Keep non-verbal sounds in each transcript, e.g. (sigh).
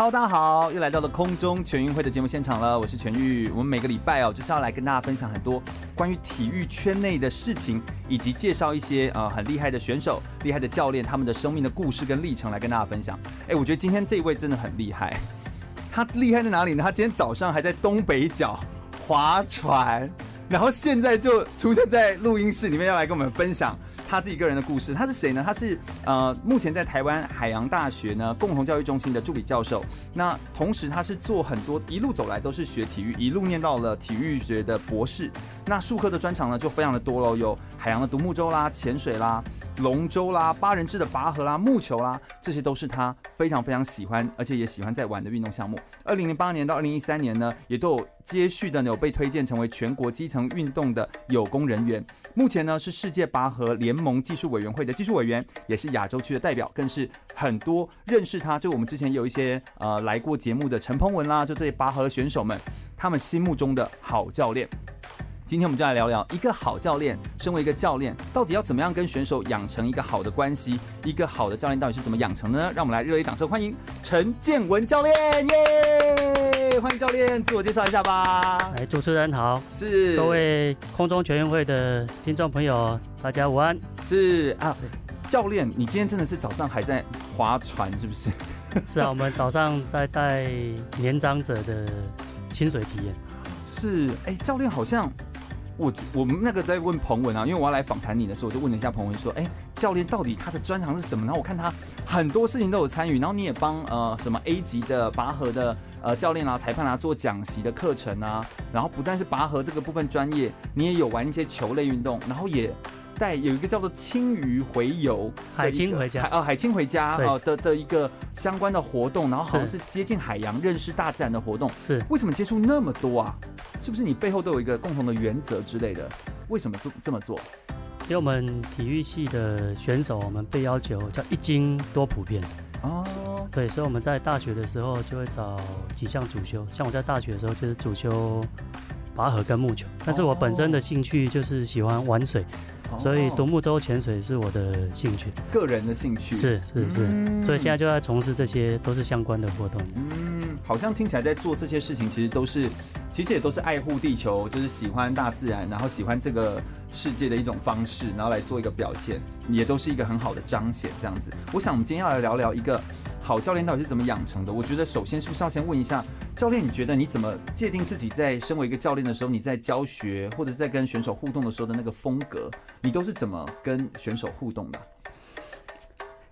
Hello，大家好，又来到了空中全运会的节目现场了，我是全玉。我们每个礼拜哦，就是要来跟大家分享很多关于体育圈内的事情，以及介绍一些呃很厉害的选手、厉害的教练，他们的生命的故事跟历程来跟大家分享。哎，我觉得今天这一位真的很厉害，他厉害在哪里呢？他今天早上还在东北角划船。然后现在就出现在录音室里面，要来跟我们分享他自己个人的故事。他是谁呢？他是呃，目前在台湾海洋大学呢共同教育中心的助理教授。那同时他是做很多，一路走来都是学体育，一路念到了体育学的博士。那术科的专长呢就非常的多喽，有海洋的独木舟啦、潜水啦。龙舟啦、八人制的拔河啦、木球啦，这些都是他非常非常喜欢，而且也喜欢在玩的运动项目。二零零八年到二零一三年呢，也都有接续的有被推荐成为全国基层运动的有功人员。目前呢是世界拔河联盟技术委员会的技术委员，也是亚洲区的代表，更是很多认识他。就我们之前有一些呃来过节目的陈鹏文啦，就这些拔河选手们，他们心目中的好教练。今天我们就来聊聊一个好教练，身为一个教练，到底要怎么样跟选手养成一个好的关系？一个好的教练到底是怎么养成的呢？让我们来热烈掌声欢迎陈建文教练，耶！欢迎教练，自我介绍一下吧。来，主持人好，是各位空中全运会的听众朋友，大家午安。是啊，教练，你今天真的是早上还在划船是不是？是啊，我们早上在带年长者的亲水体验。(laughs) 是，哎，教练好像。我我们那个在问彭文啊，因为我要来访谈你的时候，我就问了一下彭文说，哎，教练到底他的专长是什么？然后我看他很多事情都有参与，然后你也帮呃什么 A 级的拔河的呃教练啊、裁判啊做讲习的课程啊，然后不但是拔河这个部分专业，你也有玩一些球类运动，然后也。带有一个叫做“青鱼回游”海青回家哦，海青回家哦的的一个相关的活动，然后好像是接近海洋、认识大自然的活动。是为什么接触那么多啊？是不是你背后都有一个共同的原则之类的？为什么这这么做？因为我们体育系的选手，我们被要求叫一精多普遍哦。对，所以我们在大学的时候就会找几项主修，像我在大学的时候就是主修拔河跟木球，但是我本身的兴趣就是喜欢玩水。所以独木舟潜水是我的兴趣，个人的兴趣是是是，嗯、所以现在就在从事这些都是相关的活动。嗯，好像听起来在做这些事情，其实都是，其实也都是爱护地球，就是喜欢大自然，然后喜欢这个世界的一种方式，然后来做一个表现，也都是一个很好的彰显。这样子，我想我们今天要来聊聊一个。好教练到底是怎么养成的？我觉得首先是不是要先问一下教练，你觉得你怎么界定自己在身为一个教练的时候，你在教学或者在跟选手互动的时候的那个风格，你都是怎么跟选手互动的？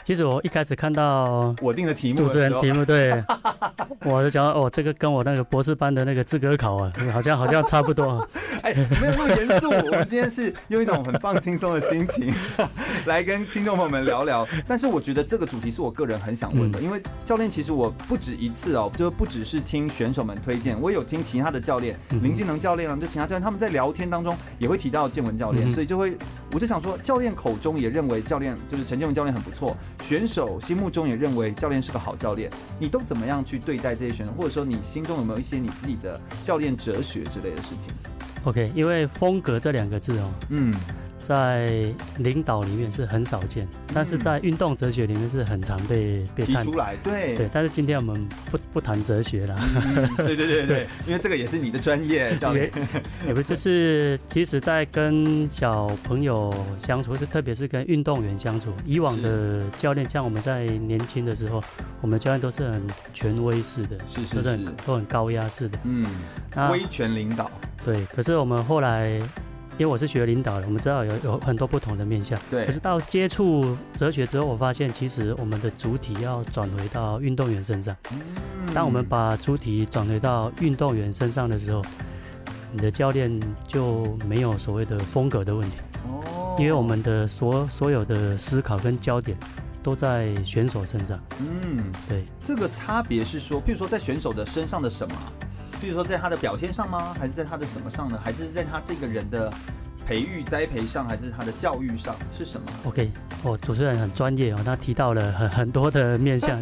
其实我一开始看到我定的题目，主持人题目对，(laughs) 我就讲哦，这个跟我那个博士班的那个资格考啊，好像好像差不多。(laughs) 哎，没有那么严肃，我们今天是用一种很放轻松的心情 (laughs) 来跟听众朋友们聊聊。但是我觉得这个主题是我个人很想问的，因为教练其实我不止一次哦，就不只是听选手们推荐，我也有听其他的教练，林金能教练啊，就其他教练他们在聊天当中也会提到建文教练，所以就会我就想说，教练口中也认为教练就是陈建文教练很不错。选手心目中也认为教练是个好教练，你都怎么样去对待这些选手？或者说你心中有没有一些你自己的教练哲学之类的事情？OK，因为风格这两个字哦，嗯。在领导里面是很少见，但是在运动哲学里面是很常被被提出来。对对，但是今天我们不不谈哲学了。嗯、对对对对，因为这个也是你的专业，教练。也不就是，其实，在跟小朋友相处，是特别是跟运动员相处，以往的教练，像我们在年轻的时候，我们教练都是很权威式的，是是是，都很都很高压式的，嗯，威权领导。对，可是我们后来。因为我是学领导的，我们知道有有很多不同的面向。对。可是到接触哲学之后，我发现其实我们的主体要转回到运动员身上。嗯。当我们把主体转回到运动员身上的时候，你的教练就没有所谓的风格的问题。哦。因为我们的所所有的思考跟焦点都在选手身上。嗯，对。这个差别是说，譬如说在选手的身上的什么？比如说在他的表现上吗？还是在他的什么上呢？还是在他这个人的？培育栽培上，还是他的教育上是什么？OK，哦，主持人很专业哦，他提到了很很多的面向。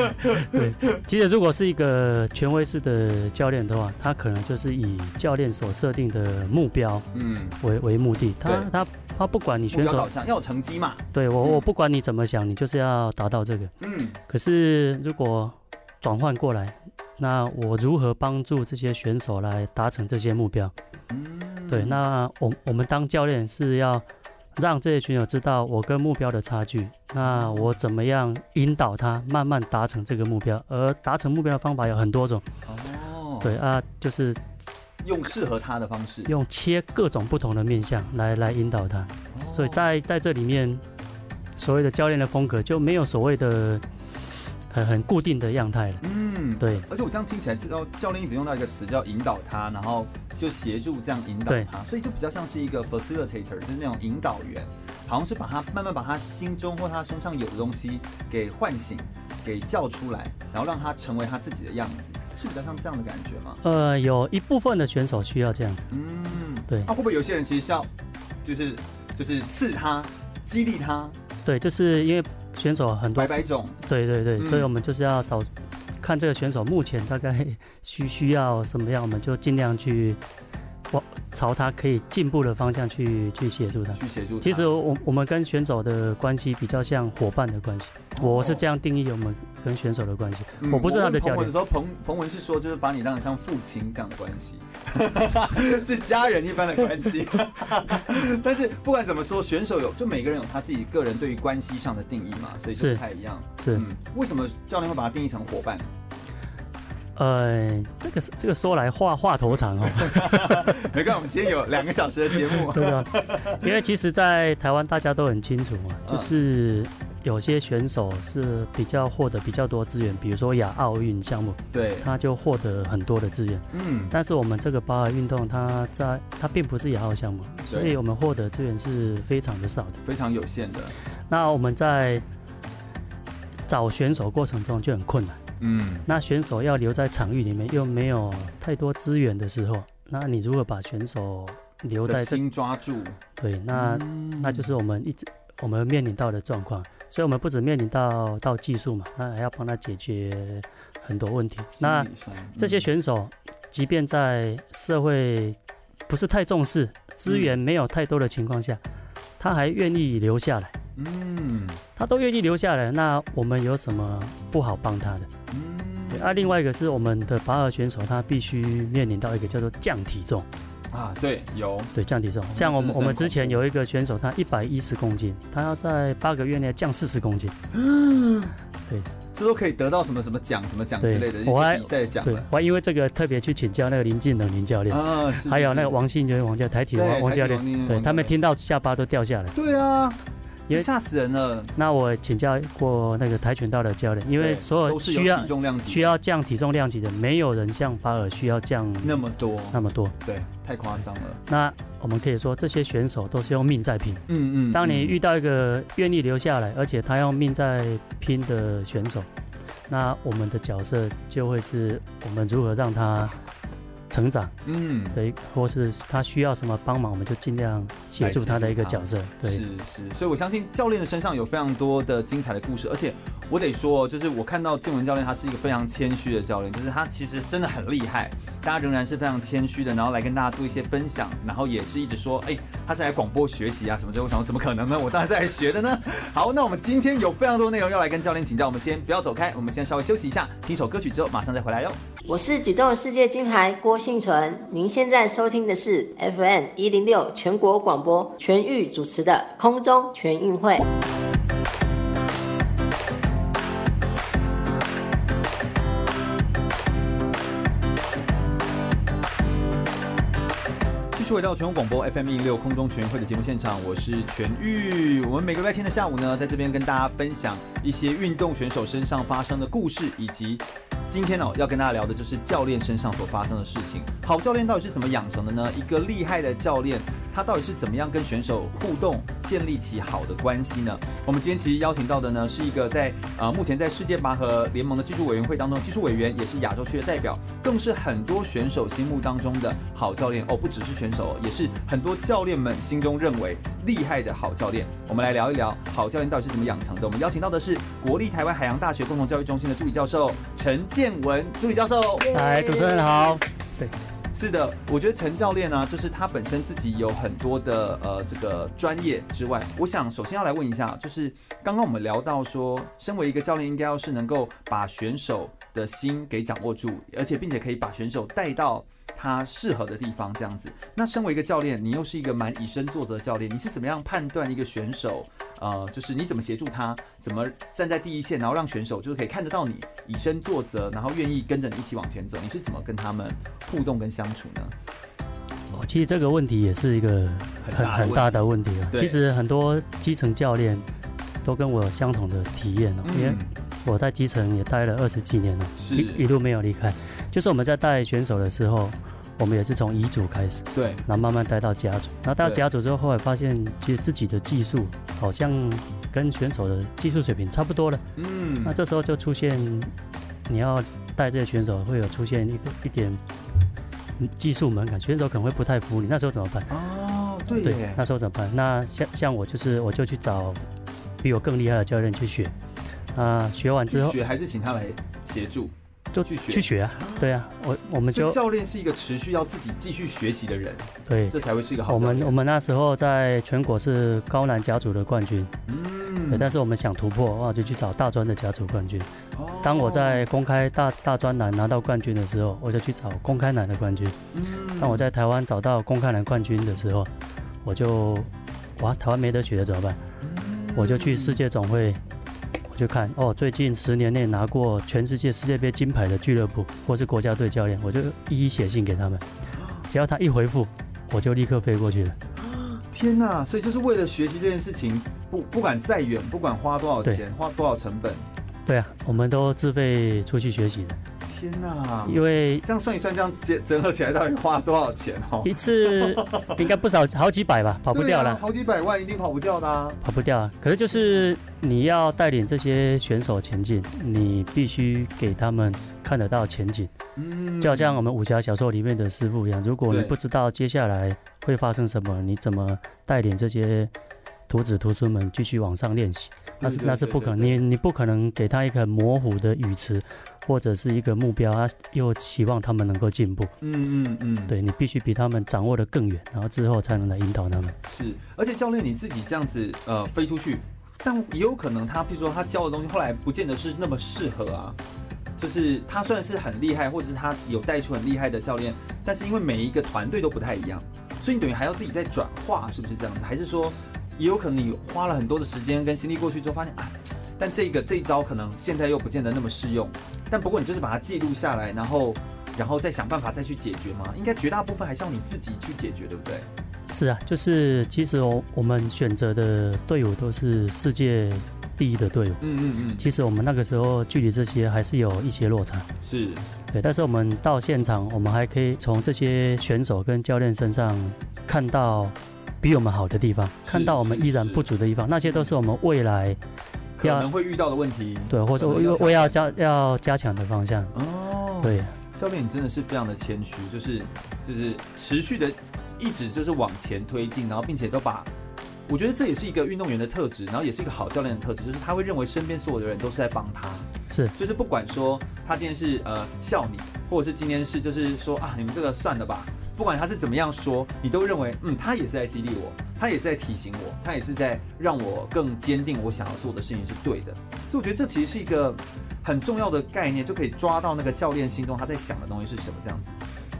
(laughs) 对，其实如果是一个权威式的教练的话，他可能就是以教练所设定的目标，嗯，为为目的。他他他不管你选手要有成绩嘛？对我我不管你怎么想，你就是要达到这个。嗯。可是如果转换过来，那我如何帮助这些选手来达成这些目标？嗯。对，那我我们当教练是要让这些选手知道我跟目标的差距，那我怎么样引导他慢慢达成这个目标？而达成目标的方法有很多种。哦，对啊，就是用适合他的方式，用切各种不同的面向来来引导他。哦，所以在在这里面，所谓的教练的风格就没有所谓的。很很固定的样态了，嗯，对。而且我这样听起来，这个教练一直用到一个词叫引导他，然后就协助这样引导他，所以就比较像是一个 facilitator，就是那种引导员，好像是把他慢慢把他心中或他身上有的东西给唤醒，给叫出来，然后让他成为他自己的样子，是比较像这样的感觉吗？呃，有一部分的选手需要这样子，嗯，对。那、啊、会不会有些人其实是要，就是就是刺他，激励他？对，就是因为。选手很多，百百种，对对对，嗯、所以我们就是要找看这个选手目前大概需需要什么样，我们就尽量去往朝他可以进步的方向去去协助他。去协助。其实我我们跟选手的关系比较像伙伴的关系，哦、我是这样定义我们跟选手的关系。嗯、我不是他的教练。我说彭彭文是说，就是把你当成像父亲这样的关系。(laughs) 是家人一般的关系，(laughs) 但是不管怎么说，选手有就每个人有他自己个人对于关系上的定义嘛，所以就不太一样。是，嗯，为什么教练会把它定义成伙伴？呃，这个这个说来话话头长哦。(laughs) 没关系，我们今天有两个小时的节目，(laughs) 对啊？因为其实，在台湾大家都很清楚嘛，就是。有些选手是比较获得比较多资源，比如说亚奥运项目，对，他就获得很多的资源。嗯，但是我们这个巴尔运动，它在它并不是亚奥项目，所以我们获得资源是非常的少的，非常有限的。那我们在找选手过程中就很困难。嗯，那选手要留在场域里面又没有太多资源的时候，那你如果把选手留在这？心抓住。对，那、嗯、那就是我们一直我们面临到的状况。所以，我们不止面临到到技术嘛，那还要帮他解决很多问题。那这些选手，即便在社会不是太重视、资源没有太多的情况下，他还愿意留下来。嗯，他都愿意留下来，那我们有什么不好帮他的？啊，另外一个是我们的拔河选手，他必须面临到一个叫做降体重。啊，对，有对降体重，像我们我们之前有一个选手，他一百一十公斤，他要在八个月内降四十公斤。嗯，(gasps) 对，这都可以得到什么什么奖、什么奖之类的我还比赛奖。对，我还因为这个特别去请教那个林敬能林教练啊，还有那个王信元王教台体王王教练，对他们听到下巴都掉下来。对啊。也吓死人了。那我请教过那个跆拳道的教练，因为所有需要需要降体重量级的，没有人像法尔需要降那么多那么多。对，太夸张了。那我们可以说，这些选手都是用命在拼。嗯嗯。当你遇到一个愿意留下来，而且他用命在拼的选手，那我们的角色就会是我们如何让他。成长，嗯，对，或是他需要什么帮忙，我们就尽量协助他的一个角色。对，是是，所以我相信教练的身上有非常多的精彩的故事，而且我得说，就是我看到建文教练，他是一个非常谦虚的教练，就是他其实真的很厉害，大家仍然是非常谦虚的，然后来跟大家做一些分享，然后也是一直说，哎，他是来广播学习啊什么的。我想说，怎么可能呢？(laughs) 我当然是来学的呢。(laughs) 好，那我们今天有非常多内容要来跟教练请教，我们先不要走开，我们先稍微休息一下，听首歌曲之后马上再回来哟。我是举重世界金牌郭幸存，您现在收听的是 FM 一零六全国广播全域主持的空中全运会。续回到全国广播 FM 一六空中全运会的节目现场，我是全玉。我们每个礼拜天的下午呢，在这边跟大家分享一些运动选手身上发生的故事，以及。今天哦，要跟大家聊的就是教练身上所发生的事情。好教练到底是怎么养成的呢？一个厉害的教练，他到底是怎么样跟选手互动，建立起好的关系呢？我们今天其实邀请到的呢，是一个在呃目前在世界拔河联盟的技术委员会当中技术委员，也是亚洲区的代表，更是很多选手心目当中的好教练哦，不只是选手，也是很多教练们心中认为厉害的好教练。我们来聊一聊好教练到底是怎么养成的。我们邀请到的是国立台湾海洋大学共同教育中心的助理教授陈建文助理教授。来，主持人好。对，是的，我觉得陈教练呢，就是他本身自己有很多的呃这个专业之外，我想首先要来问一下，就是刚刚我们聊到说，身为一个教练，应该要是能够把选手的心给掌握住，而且并且可以把选手带到。他适合的地方，这样子。那身为一个教练，你又是一个蛮以身作则的教练，你是怎么样判断一个选手？呃，就是你怎么协助他，怎么站在第一线，然后让选手就是可以看得到你以身作则，然后愿意跟着你一起往前走。你是怎么跟他们互动跟相处呢？哦，其实这个问题也是一个很很大的问题啊。其实很多基层教练都跟我有相同的体验哦，因为我在基层也待了二十几年了，一一路没有离开。就是我们在带选手的时候，我们也是从乙组开始，对，然后慢慢带到甲组，然后带到甲组之后，后来发现其实自己的技术好像跟选手的技术水平差不多了，嗯，那这时候就出现你要带这些选手会有出现一个一点技术门槛，选手可能会不太服你，那时候怎么办？哦，对，对，那时候怎么办？那像像我就是我就去找比我更厉害的教练去学，啊，学完之后学还是请他来协助。就去学去学啊，对啊，我我们就教练是一个持续要自己继续学习的人，对，这才会是一个好。我们我们那时候在全国是高男甲组的冠军，嗯，对，但是我们想突破，哇，就去找大专的甲组冠军。哦，当我在公开大大专男拿到冠军的时候，我就去找公开男的冠军。嗯，当我在台湾找到公开男冠军的时候，我就哇，台湾没得学了怎么办？我就去世界总会。就看哦，最近十年内拿过全世界世界杯金牌的俱乐部或是国家队教练，我就一一写信给他们，只要他一回复，我就立刻飞过去了。天哪！所以就是为了学习这件事情，不不管再远，不管花多少钱，花多少成本，对啊，我们都自费出去学习的。天呐！因为这样算一算，这样折折合起来到底花多少钱哦？一次应该不少，好几百吧，(laughs) 跑不掉了。啊、好几百万一定跑不掉的啊！跑不掉啊！可是就是你要带领这些选手前进，你必须给他们看得到前景。嗯，就好像我们武侠小说里面的师傅一样，如果你不知道接下来会发生什么，你怎么带领这些？徒子徒孙们继续往上练习，那是那是不可能，你你不可能给他一个模糊的语词，或者是一个目标，他又希望他们能够进步。嗯嗯嗯，对，你必须比他们掌握的更远，然后之后才能来引导他们。是，而且教练你自己这样子呃飞出去，但也有可能他，譬如说他教的东西后来不见得是那么适合啊。就是他算是很厉害，或者是他有带出很厉害的教练，但是因为每一个团队都不太一样，所以你等于还要自己再转化，是不是这样子？还是说？也有可能你花了很多的时间跟心力过去之后，发现啊，但这个这一招可能现在又不见得那么适用。但不过你就是把它记录下来，然后然后再想办法再去解决嘛。应该绝大部分还是要你自己去解决，对不对？是啊，就是其实我我们选择的队伍都是世界第一的队伍。嗯嗯嗯。其实我们那个时候距离这些还是有一些落差。是。对，但是我们到现场，我们还可以从这些选手跟教练身上看到。比我们好的地方，看到我们依然不足的地方，那些都是我们未来可能会遇到的问题，对，或者我我要加要加强的方向。哦，对，教练，你真的是非常的谦虚，就是就是持续的一直就是往前推进，然后并且都把，我觉得这也是一个运动员的特质，然后也是一个好教练的特质，就是他会认为身边所有的人都是在帮他，是，就是不管说他今天是呃笑你，或者是今天是就是说啊你们这个算了吧。不管他是怎么样说，你都认为，嗯，他也是在激励我，他也是在提醒我，他也是在让我更坚定我想要做的事情是对的。所以我觉得这其实是一个很重要的概念，就可以抓到那个教练心中他在想的东西是什么这样子。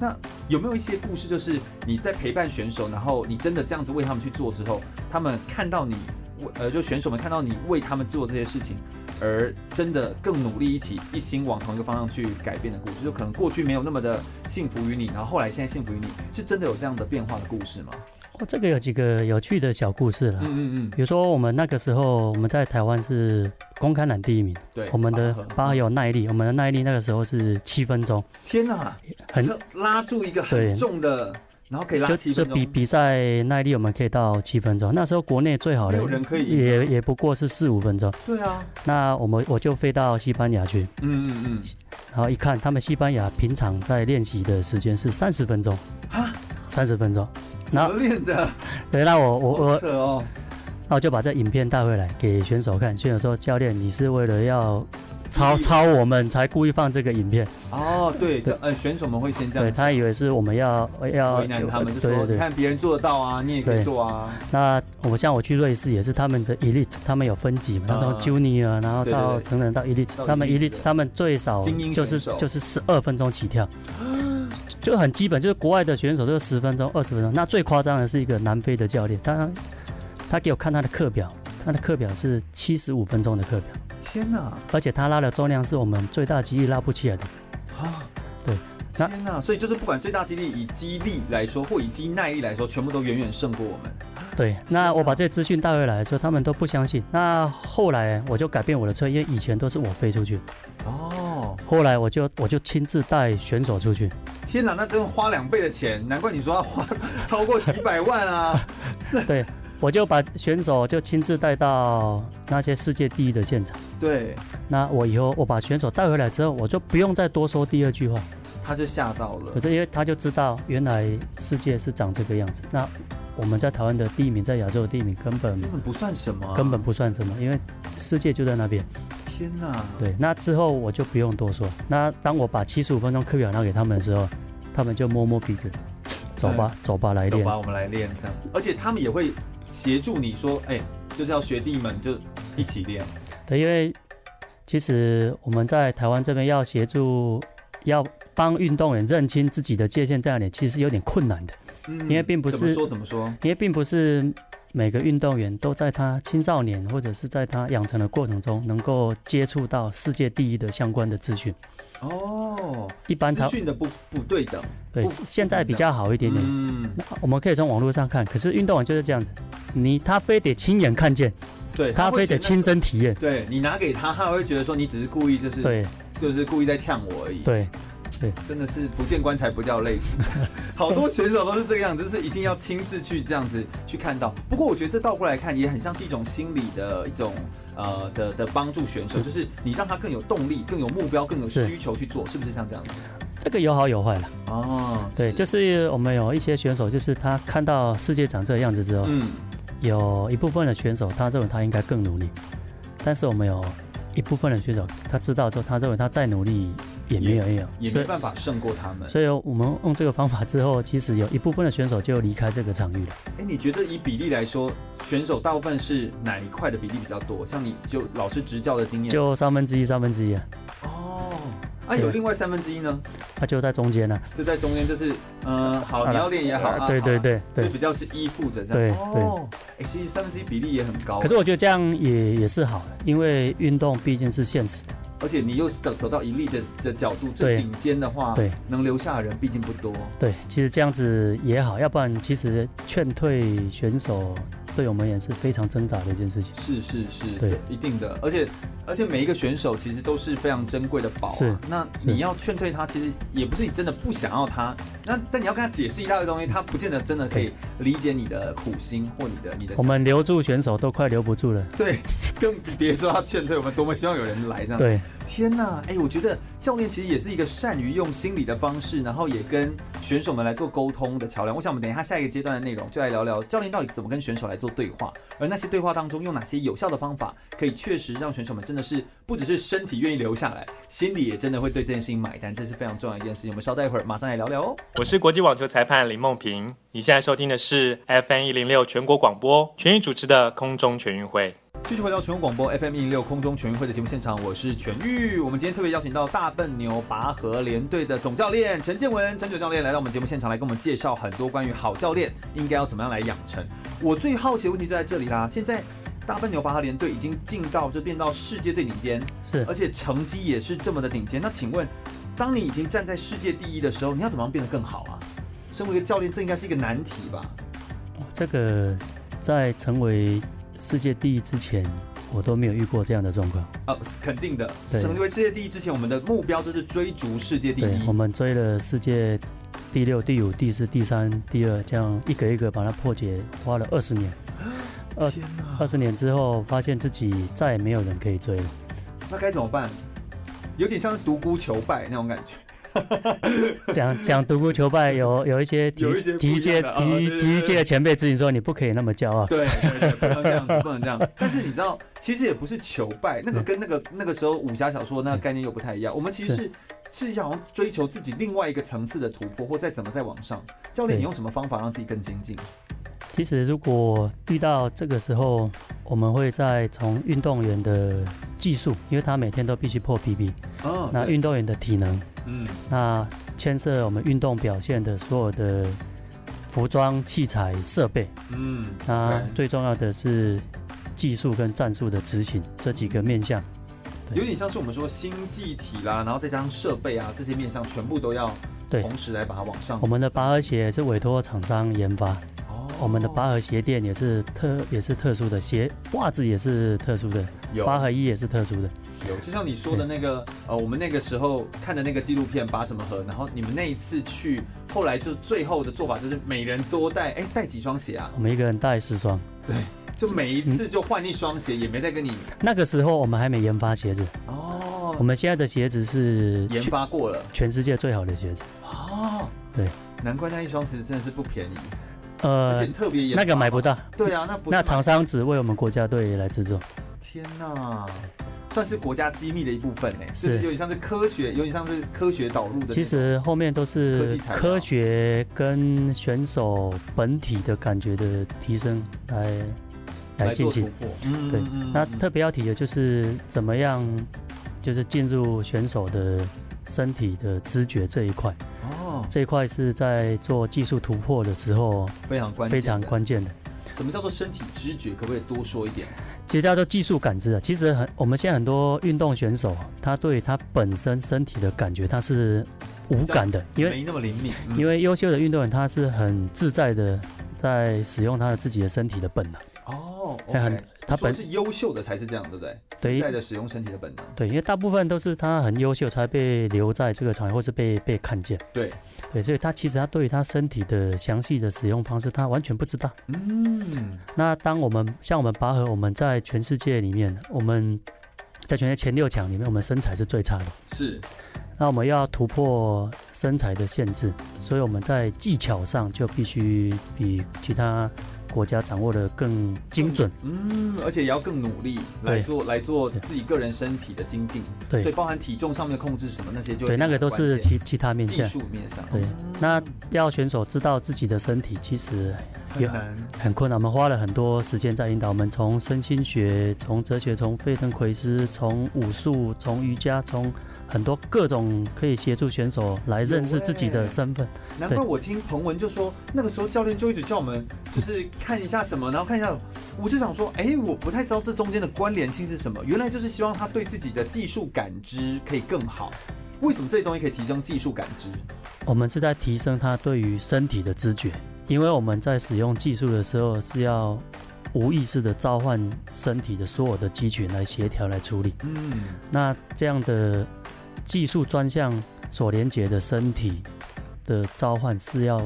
那有没有一些故事，就是你在陪伴选手，然后你真的这样子为他们去做之后，他们看到你为呃，就选手们看到你为他们做这些事情。而真的更努力，一起一心往同一个方向去改变的故事，就可能过去没有那么的幸福于你，然后后来现在幸福于你，是真的有这样的变化的故事吗？哦，这个有几个有趣的小故事了。嗯嗯嗯。比如说，我们那个时候我们在台湾是公开栏第一名。对。我们的拔河有耐力，我们的耐力那个时候是七分钟。天哪！很拉住一个很重的。然后可以拉七分钟，就比比赛耐力我们可以到七分钟。那时候国内最好的有人可以也也不过是四五分钟。对啊，那我们我就飞到西班牙去。嗯嗯嗯。然后一看，他们西班牙平常在练习的时间是三十分钟。啊，三十分钟。怎么练的？对，那我我我，哦。那我就把这影片带回来给选手看。选手说：“教练，你是为了要。”抄抄我们才故意放这个影片哦，对，这呃选手们会先这样，对他以为是我们要要为难他们，就说你看别人做得到啊，你也可以做啊。那我像我去瑞士也是他们的 elite，他们有分级嘛，从 junior 然后到成人到 elite，他们 elite 他们最少就是就是十二分钟起跳，(gasps) 就很基本，就是国外的选手都是十分钟、二十分钟。那最夸张的是一个南非的教练，他他给我看他的课表，他的课表是七十五分钟的课表。天呐！而且他拉的重量是我们最大肌力拉不起来的。啊，对，天呐！所以就是不管最大肌力以肌力来说，或以肌耐力来说，全部都远远胜过我们。对，那我把这些资讯带回来的时候，他们都不相信。那后来我就改变我的策略，因为以前都是我飞出去。哦。后来我就我就亲自带选手出去。天呐，那真的花两倍的钱，难怪你说要花超过几百万啊！(laughs) 对。我就把选手就亲自带到那些世界第一的现场。对，那我以后我把选手带回来之后，我就不用再多说第二句话。他就吓到了。可是因为他就知道原来世界是长这个样子。那我们在台湾的第一名，在亚洲的第一名，根本根本不算什么啊，根本不算什么，因为世界就在那边。天哪！对，那之后我就不用多说。那当我把七十五分钟课表拿给他们的时候，他们就摸摸鼻子，走吧，走吧，来练。走吧，我们来练这样。而且他们也会。协助你说，哎、欸，就是要学弟们就一起练。对，因为其实我们在台湾这边要协助，要帮运动员认清自己的界限在哪里，其实有点困难的。嗯，因为并不是怎么说怎么说，因为并不是每个运动员都在他青少年或者是在他养成的过程中，能够接触到世界第一的相关的资讯。哦，一般他资讯的不不对等，对，现在比较好一点点。嗯，我们可以从网络上看，可是运动员就是这样子，你他非得亲眼看见，对他非得亲身体验。对你拿给他，他会觉得说你只是故意，就是对，就是故意在呛我而已。对。对，真的是不见棺材不掉泪，(laughs) 好多选手都是这个样子，就是一定要亲自去这样子去看到。不过我觉得这倒过来看，也很像是一种心理的一种呃的的帮助选手，就是你让他更有动力、更有目标、更有需求去做，是，是不是像这样子？这个有好有坏了哦。对，就是我们有一些选手，就是他看到世界长这个样子之后，嗯，有一部分的选手他认为他应该更努力，但是我们有一部分的选手他知道之后，他认为他再努力。也没有，也有，也没办法胜过他们。所以我们用这个方法之后，其实有一部分的选手就离开这个场域了。哎，你觉得以比例来说，选手大部分是哪一块的比例比较多？像你就老师执教的经验，就三分之一，三分之一啊。哦，啊，有另外三分之一呢？他就在中间呢。就在中间，就是嗯，好，你要练也好，对对对对，就比较是依附着这样。对其实三分之一比例也很高。可是我觉得这样也也是好的，因为运动毕竟是现实的。而且你又走走到一粒的的角度最顶尖的话，对，能留下的人毕竟不多。对，其实这样子也好，要不然其实劝退选手。对我们也是非常挣扎的一件事情。是是是，对，一定的。而且而且每一个选手其实都是非常珍贵的宝啊。是。那你要劝退他，其实也不是你真的不想要他。那但你要跟他解释一大堆东西，他不见得真的可以理解你的苦心或你的你的。我们留住选手都快留不住了。(laughs) 对，更别说要劝退。我们多么希望有人来这样。对。天呐，哎，我觉得教练其实也是一个善于用心理的方式，然后也跟选手们来做沟通的桥梁。我想我们等一下下一个阶段的内容，就来聊聊教练到底怎么跟选手来做对话，而那些对话当中用哪些有效的方法，可以确实让选手们真的是不只是身体愿意留下来，心里也真的会对这件事情买单，这是非常重要的一件事情。我们稍待一会儿，马上来聊聊哦。我是国际网球裁判林梦平，你现在收听的是 FM 一零六全国广播全域主持的空中全运会。继续回到全国广播 FM 一零六空中全运会的节目现场，我是全玉。我们今天特别邀请到大笨牛拔河联队的总教练陈建文陈九教练来到我们节目现场，来跟我们介绍很多关于好教练应该要怎么样来养成。我最好奇的问题就在这里啦，现在大笨牛拔河联队已经进到就变到世界最顶尖，是，而且成绩也是这么的顶尖。那请问，当你已经站在世界第一的时候，你要怎么样变得更好啊？身为一个教练，这应该是一个难题吧？这个在成为世界第一之前，我都没有遇过这样的状况。哦，肯定的。成为世界第一之前，我们的目标就是追逐世界第一。我们追了世界第六、第五、第四、第三、第二，这样一个一个把它破解，花了二十年。(gasps) 二二十年之后，发现自己再也没有人可以追了。那该怎么办？有点像是独孤求败那种感觉。(laughs) 讲讲独孤求败，有有一些体体育界体体育界的前辈指引说，你不可以那么骄傲。对对对，不能这样，不能这样。(laughs) 但是你知道，其实也不是求败，那个跟那个那个时候武侠小说那个概念又不太一样。我们其实是是想要追求自己另外一个层次的突破，或再怎么再往上。教练，你用什么方法让自己更精进？其实，如果遇到这个时候，我们会再从运动员的技术，因为他每天都必须破 PB，哦，那运动员的体能，嗯，那牵涉我们运动表现的所有的服装、器材、设备，嗯，那最重要的是技术跟战术的执行这几个面向，有点像是我们说新技体啦，然后再加上设备啊这些面向全部都要同时来把它往上。我们的拔河鞋是委托厂商研发。我们的拔河鞋垫也是特也是特殊的鞋，袜子也是特殊的，有拔河衣也是特殊的。有，就像你说的那个，呃，我们那个时候看的那个纪录片《拔什么河》，然后你们那一次去，后来就最后的做法就是每人多带，哎，带几双鞋啊？我们一个人带十双。对，就每一次就换一双鞋，也没再跟你。那个时候我们还没研发鞋子哦，我们现在的鞋子是研发过了，全世界最好的鞋子哦。对，难怪那一双鞋子真的是不便宜。呃，特别那个买不到。对啊，那不 (laughs) 那厂商只为我们国家队来制作。天哪，算是国家机密的一部分呢。是，有点像是科学，有点像是科学导入的。其实后面都是科学跟选手本体的感觉的提升来来进行。嗯，对。那特别要提的就是怎么样，就是进入选手的身体的知觉这一块。这一块是在做技术突破的时候非常关非常关键的。什么叫做身体知觉？可不可以多说一点？其实叫做技术感知啊。其实很，我们现在很多运动选手，他对他本身身体的感觉，他是无感的，因为没那么灵敏。因为优秀的运动员，他是很自在的在使用他的自己的身体的本能。哦，很。他本是优秀的才是这样，对不对？对，在的使用身体的本能。对，因为大部分都是他很优秀才被留在这个场合，或是被被看见。对，对，所以他其实他对于他身体的详细的使用方式，他完全不知道。嗯。那当我们像我们拔河，我们在全世界里面，我们在全世界前六强里面，我们身材是最差的。是。那我们要突破身材的限制，所以我们在技巧上就必须比其他。国家掌握的更精准，嗯，而且也要更努力来做来做自己个人身体的精进，对，所以包含体重上面的控制什么那些就，对，那个都是其其他面向。技术面上，对，那要选手知道自己的身体其实也很很困难，我们花了很多时间在引导，我们从身心学、从哲学、从费登奎斯、从武术、从瑜伽、从。很多各种可以协助选手来认识自己的身份。难怪我听彭文就说，那个时候教练就一直叫我们，就是看一下什么，然后看一下。我就想说，哎，我不太知道这中间的关联性是什么。原来就是希望他对自己的技术感知可以更好。为什么这些东西可以提升技术感知？我们是在提升他对于身体的知觉，因为我们在使用技术的时候是要无意识的召唤身体的所有的肌群来协调来处理。嗯，那这样的。技术专项所连接的身体的召唤是要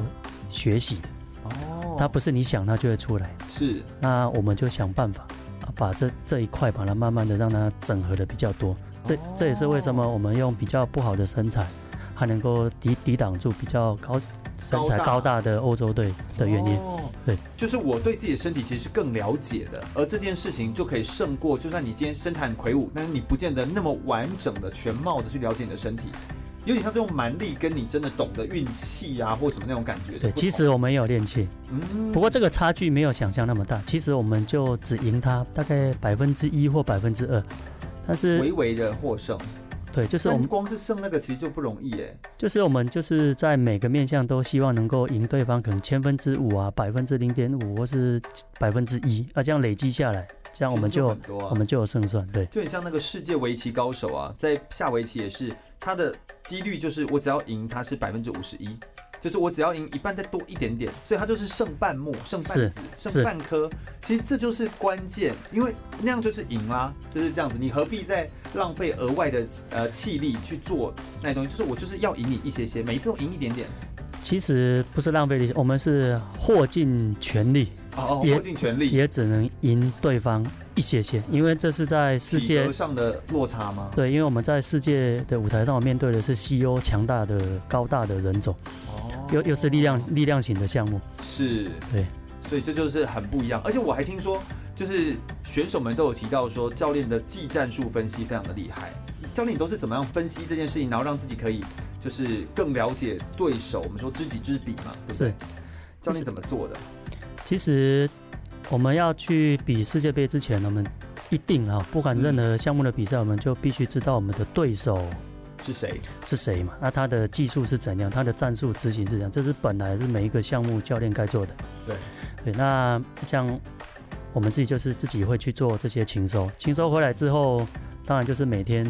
学习的哦，它不是你想它就会出来。是，那我们就想办法把这这一块把它慢慢的让它整合的比较多。这这也是为什么我们用比较不好的身材还能够抵抵挡住比较高。身材高大。的欧洲队的原因，哦，对，就是我对自己的身体其实是更了解的，而这件事情就可以胜过，就算你今天身材很魁梧，但是你不见得那么完整的、全貌的去了解你的身体，有点像这种蛮力跟你真的懂得运气啊或什么那种感觉。对，其实我们也有练气，嗯，不过这个差距没有想象那么大，其实我们就只赢他大概百分之一或百分之二，但是微微的获胜。对，就是我们光是胜那个其实就不容易哎。就是我们就是在每个面向都希望能够赢对方，可能千分之五啊，百分之零点五，或是百分之一啊，这样累积下来，这样我们就，就、啊、我们就有胜算。对，就很像那个世界围棋高手啊，在下围棋也是，他的几率就是我只要赢他是百分之五十一。就是我只要赢一半再多一点点，所以它就是剩半目、剩半子、剩半颗。其实这就是关键，因为那样就是赢啦，就是这样子。你何必再浪费额外的呃气力去做那些东西？就是我就是要赢你一些些，每一次都赢一点点。其实不是浪费力气，我们是豁尽全力，哦，豁尽全力也只能赢对方一些些，因为这是在世界上的落差吗？对，因为我们在世界的舞台上，我面对的是西欧强大的高大的人种，哦，又又是力量力量型的项目，是，对，所以这就是很不一样。而且我还听说，就是选手们都有提到说，教练的技战术分析非常的厉害。教练，你都是怎么样分析这件事情，然后让自己可以？就是更了解对手，我们说知己知彼嘛，对不对？是，教练怎么做的？其实我们要去比世界杯之前，我们一定啊，不管任何项目的比赛，我们就必须知道我们的对手是谁，是谁嘛？那他的技术是怎样？他的战术执行是怎样？这是本来是每一个项目教练该做的。对对，那像我们自己就是自己会去做这些勤收，勤收回来之后，当然就是每天。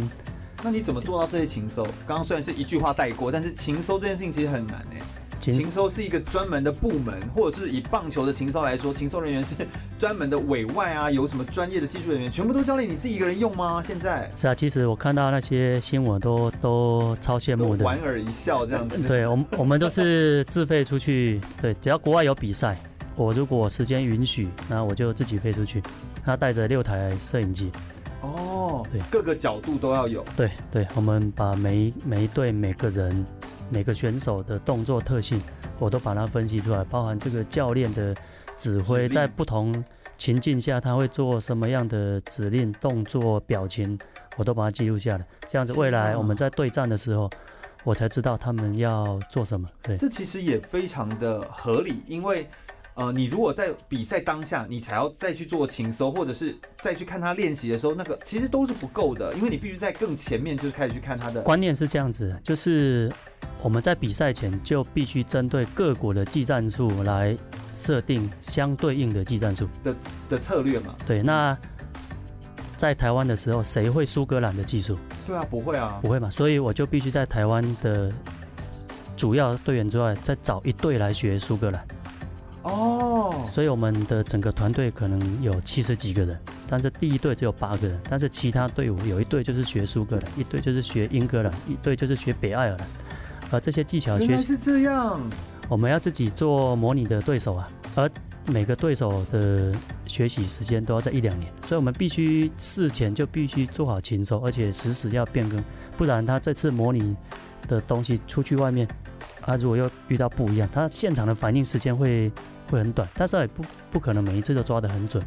那你怎么做到这些勤收？刚刚虽然是一句话带过，但是勤收这件事情其实很难诶。情搜是一个专门的部门，或者是以棒球的情搜来说，情搜人员是 (laughs) 专门的委外啊，有什么专业的技术人员，全部都教练你自己一个人用吗？现在是啊，其实我看到那些新闻都都超羡慕的，莞尔一笑这样子。(laughs) 对，我们我们都是自费出去，对，只要国外有比赛，我如果时间允许，那我就自己飞出去，他带着六台摄影机。哦，对，各个角度都要有。对对，我们把每一每一队每个人每个选手的动作特性，我都把它分析出来，包含这个教练的指挥，在不同情境下他会做什么样的指令、动作、表情，我都把它记录下来。这样子，未来我们在对战的时候，我才知道他们要做什么。对，这其实也非常的合理，因为。呃，你如果在比赛当下，你才要再去做情搜，或者是再去看他练习的时候，那个其实都是不够的，因为你必须在更前面就是开始去看他的。观念是这样子，就是我们在比赛前就必须针对各国的技战术来设定相对应的技战术的的策略嘛。对，那在台湾的时候，谁会苏格兰的技术？对啊，不会啊，不会嘛，所以我就必须在台湾的主要队员之外，再找一队来学苏格兰。哦，oh. 所以我们的整个团队可能有七十几个人，但是第一队只有八个人，但是其他队伍有一队就是学苏格兰，一队就是学英格兰，一队就是学北爱尔兰，而这些技巧学习是这样，我们要自己做模拟的对手啊，而每个对手的学习时间都要在一两年，所以我们必须事前就必须做好情搜，而且时时要变更，不然他这次模拟的东西出去外面，他如果又遇到不一样，他现场的反应时间会。会很短，但是也不不可能每一次都抓得很准。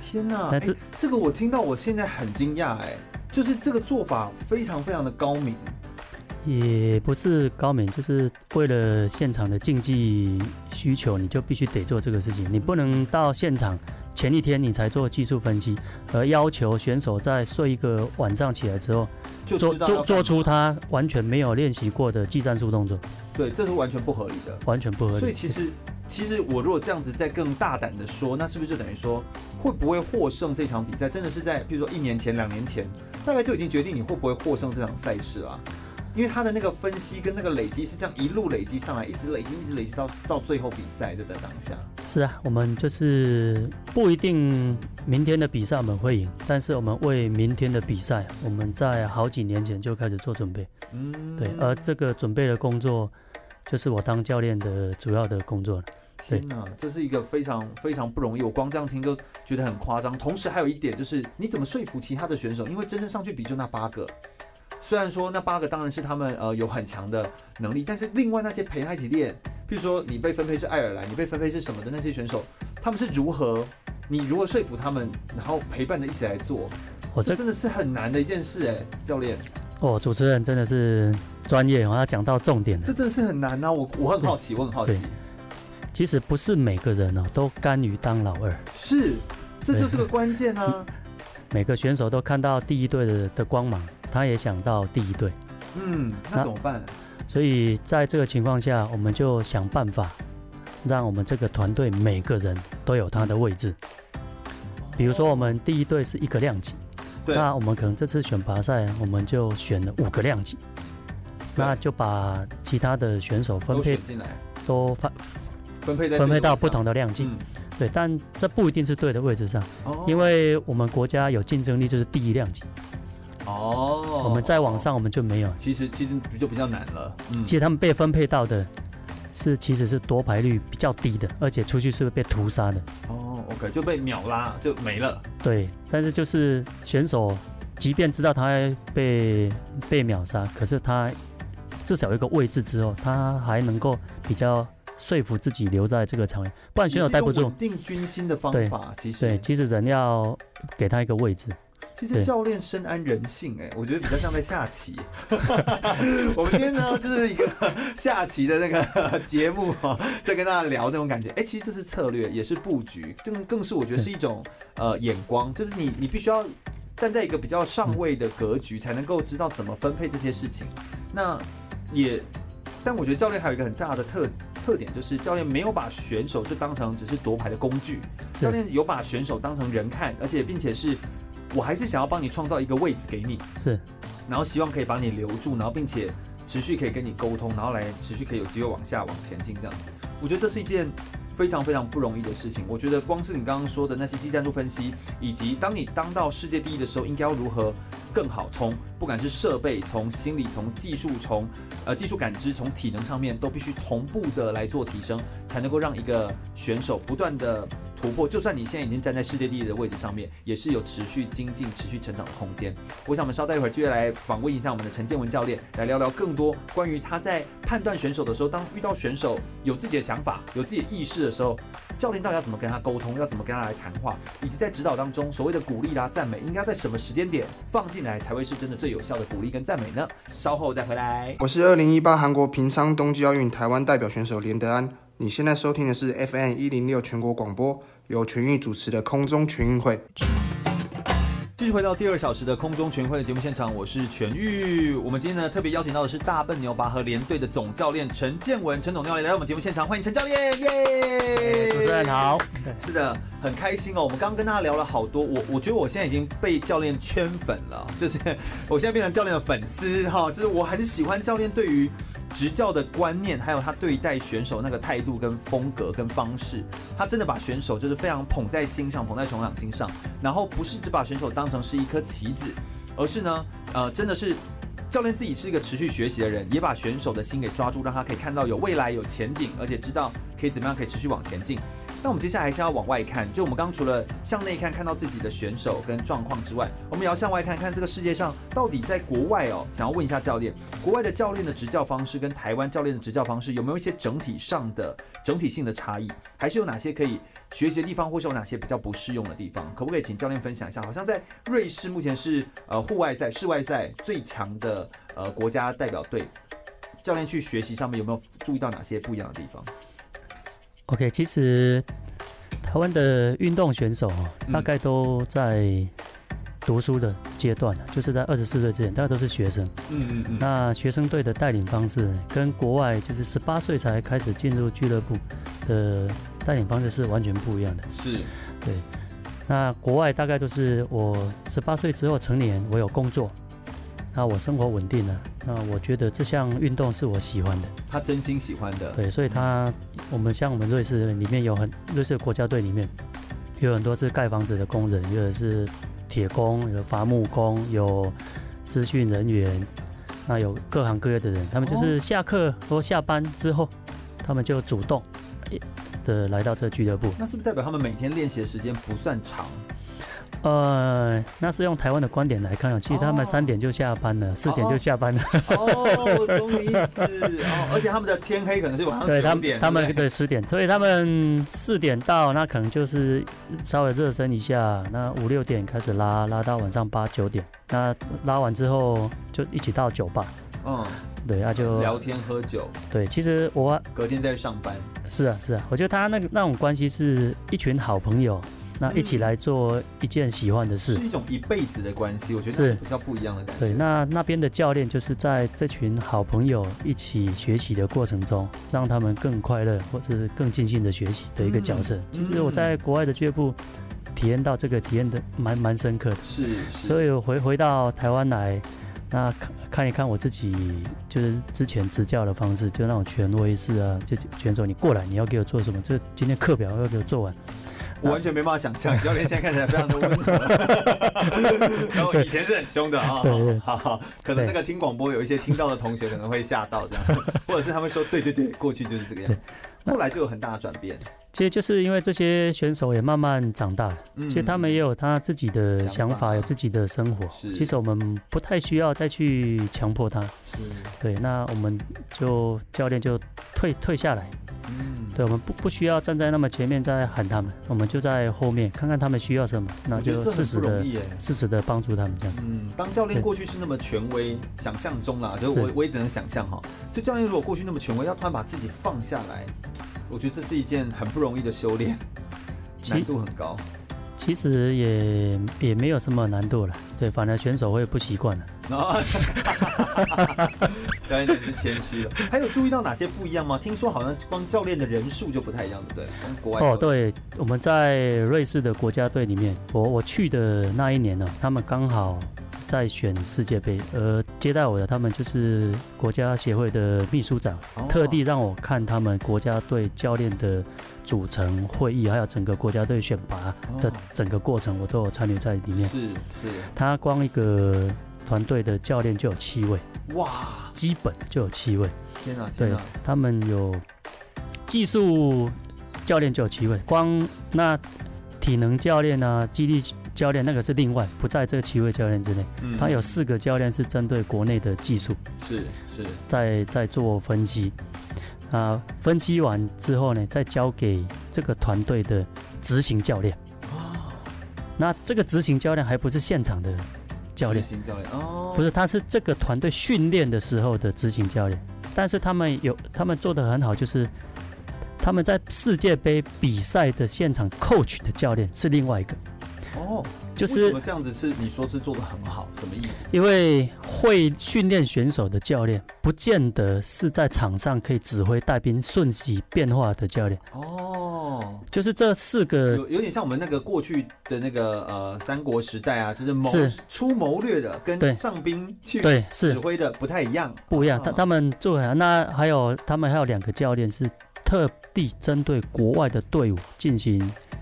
天哪！但这、欸、这个我听到，我现在很惊讶，哎，就是这个做法非常非常的高明。也不是高明，就是为了现场的竞技需求，你就必须得做这个事情。你不能到现场前一天你才做技术分析，而要求选手在睡一个晚上起来之后，就做做做出他完全没有练习过的技战术动作。对，这是完全不合理的，完全不合理。所以其实。其实我如果这样子再更大胆的说，那是不是就等于说，会不会获胜这场比赛，真的是在比如说一年前、两年前，大概就已经决定你会不会获胜这场赛事啊？因为他的那个分析跟那个累积是这样一路累积上来，一直累积，一直累积到到最后比赛的的当下。是啊，我们就是不一定明天的比赛我们会赢，但是我们为明天的比赛，我们在好几年前就开始做准备。嗯，对，而这个准备的工作，就是我当教练的主要的工作了。天哪，这是一个非常非常不容易，我光这样听就觉得很夸张。同时还有一点就是，你怎么说服其他的选手？因为真正上去比就那八个，虽然说那八个当然是他们呃有很强的能力，但是另外那些陪他一起练，譬如说你被分配是爱尔兰，你被分配是什么的那些选手，他们是如何？你如何说服他们，然后陪伴着一起来做？我这真的是很难的一件事哎，教练。哦，主持人真的是专业，我要讲到重点了。这真的是很难啊！我我很好奇，我很好奇。其实不是每个人哦都甘于当老二，是，这就是个关键啊。(laughs) 每个选手都看到第一队的的光芒，他也想到第一队。嗯，那怎么办？所以在这个情况下，我们就想办法，让我们这个团队每个人都有他的位置。比如说，我们第一队是一个量级，对那我们可能这次选拔赛，我们就选了五个量级。那就把其他的选手分配进来，都分分配分配到不同的量级。嗯、对，但这不一定是对的位置上，哦、因为我们国家有竞争力就是第一量级。哦，我们再往上我们就没有。其实其实就比较难了。嗯，其实他们被分配到的是其实是夺牌率比较低的，而且出去是会被屠杀的。哦，OK，就被秒拉就没了。对，但是就是选手即便知道他被被秒杀，可是他至少有一个位置之后，他还能够比较说服自己留在这个场位，不然选手待不住。稳定军心的方法，其实对，其实人要给他一个位置。其实教练深谙人性，哎，我觉得比较像在下棋。(laughs) 我们今天呢，就是一个下棋的那个 (laughs) 节目哈，(laughs) 在跟大家聊那种感觉。哎，其实这是策略，也是布局，更更是我觉得是一种呃眼光，就是你你必须要站在一个比较上位的格局，才能够知道怎么分配这些事情。那也，但我觉得教练还有一个很大的特特点，就是教练没有把选手就当成只是夺牌的工具，教练有把选手当成人看，而且并且是。我还是想要帮你创造一个位置给你，是，然后希望可以把你留住，然后并且持续可以跟你沟通，然后来持续可以有机会往下往前进这样子。我觉得这是一件非常非常不容易的事情。我觉得光是你刚刚说的那些技战术分析，以及当你当到世界第一的时候，应该要如何更好，从不管是设备、从心理、从技术、从呃技术感知、从体能上面，都必须同步的来做提升，才能够让一个选手不断的。突破，就算你现在已经站在世界第一的位置上面，也是有持续精进、持续成长的空间。我想我们稍待一会儿，就来访问一下我们的陈建文教练，来聊聊更多关于他在判断选手的时候，当遇到选手有自己的想法、有自己的意识时候，教练到底要怎么跟他沟通，要怎么跟他来谈话，以及在指导当中所谓的鼓励啦、赞美，应该在什么时间点放进来才会是真的最有效的鼓励跟赞美呢？稍后再回来。我是二零一八韩国平昌冬季奥运台湾代表选手连德安，你现在收听的是 FM 一零六全国广播。由全运主持的空中全运会，继续回到第二小时的空中全运会的节目现场，我是全玉。我们今天呢特别邀请到的是大笨牛拔河联队的总教练陈建文，陈总教练来到我们节目现场，欢迎陈教练，耶！主持人好，是的，很开心哦。我们刚刚跟大家聊了好多，我我觉得我现在已经被教练圈粉了，就是我现在变成教练的粉丝哈，就是我很喜欢教练对于。执教的观念，还有他对待选手那个态度跟风格跟方式，他真的把选手就是非常捧在心上，捧在手掌心上，然后不是只把选手当成是一颗棋子，而是呢，呃，真的是教练自己是一个持续学习的人，也把选手的心给抓住，让他可以看到有未来、有前景，而且知道可以怎么样可以持续往前进。那我们接下来还是要往外看，就我们刚刚除了向内看看到自己的选手跟状况之外，我们也要向外看看这个世界上到底在国外哦，想要问一下教练，国外的教练的执教方式跟台湾教练的执教方式有没有一些整体上的整体性的差异，还是有哪些可以学习的地方，或是有哪些比较不适用的地方？可不可以请教练分享一下？好像在瑞士目前是呃户外赛、室外赛最强的呃国家代表队，教练去学习上面有没有注意到哪些不一样的地方？OK，其实台湾的运动选手大概都在读书的阶段，就是在二十四岁之前，大概都是学生。嗯嗯嗯。那学生队的带领方式跟国外就是十八岁才开始进入俱乐部的带领方式是完全不一样的。是。对。那国外大概都是我十八岁之后成年，我有工作。那我生活稳定了，那我觉得这项运动是我喜欢的。他真心喜欢的。对，所以他我们像我们瑞士里面有很瑞士国家队里面有很多是盖房子的工人，有的是铁工，有伐木工，有资讯人员，那有各行各业的人，他们就是下课或下班之后，他们就主动的来到这俱乐部。那是不是代表他们每天练习的时间不算长？呃，那是用台湾的观点来看，其实他们三点就下班了，四、oh. 点就下班了。哦，懂你意思。(laughs) 哦，而且他们的天黑可能是晚上九点。对，他们他们对十点，所以他们四点到，那可能就是稍微热身一下，那五六点开始拉，拉到晚上八九点，那拉完之后就一起到酒吧。嗯，对，那就聊天喝酒。对，其实我隔天再上班。是啊，是啊，我觉得他那个那种关系是一群好朋友。那一起来做一件喜欢的事，是一种一辈子的关系。我觉得是比较不一样的感觉。对，那那边的教练就是在这群好朋友一起学习的过程中，让他们更快乐，或是更尽兴的学习的一个角色。嗯、其实我在国外的俱乐部体验到这个体验的蛮蛮深刻的。是，是。所以回回到台湾来，那看看一看我自己，就是之前执教的方式，就那种权威式啊，就选手你过来，你要给我做什么？这今天课表要给我做完。我完全没办法想象，教练现在看起来非常的温和，然后以前是很凶的啊。(laughs) 好好，可能那个听广播有一些听到的同学可能会吓到这样，或者是他们说对对对，过去就是这个样子，后来就有很大的转变。其实就是因为这些选手也慢慢长大了，其实他们也有他自己的想法，有自己的生活。其实我们不太需要再去强迫他。是，对，那我们就教练就退退下来。嗯，对，我们不不需要站在那么前面再喊他们，我们就在后面看看他们需要什么，那就适时的适时的帮助他们这样。嗯，当教练过去是那么权威，想象中啊，就我我也只能想象哈，就教练如果过去那么权威，要突然把自己放下来，我觉得这是一件很不容易的修炼，难度很高。其实也也没有什么难度了，对，反而选手会不习惯了。教练真是谦虚了。还有注意到哪些不一样吗？听说好像光教练的人数就不太一样，对不对？跟国外哦，对，我们在瑞士的国家队里面，我我去的那一年呢，他们刚好在选世界杯，而接待我的他们就是国家协会的秘书长，特地让我看他们国家队教练的组成会议，还有整个国家队选拔的整个过程，我都有参与在里面。是是，他光一个。团队的教练就有七位，哇，基本就有七位。天哪，对，他们有技术教练就有七位，光那体能教练啊、肌力教练那个是另外不在这七位教练之内。嗯，他有四个教练是针对国内的技术，是是，在在做分析。啊，分析完之后呢，再交给这个团队的执行教练。哦，那这个执行教练还不是现场的。教练，教练哦，不是，他是这个团队训练的时候的执行教练，但是他们有，他们做的很好，就是他们在世界杯比赛的现场 coach 的教练是另外一个哦。就是为什么这样子是你说是做的很好，什么意思？因为会训练选手的教练，不见得是在场上可以指挥带兵瞬息变化的教练。哦，就是这四个有有点像我们那个过去的那个呃三国时代啊，就是谋是出谋略的，跟上兵去对是指挥的不太一样，不一样。他他们做那还有他们还有两个教练是特地针对国外的队伍进行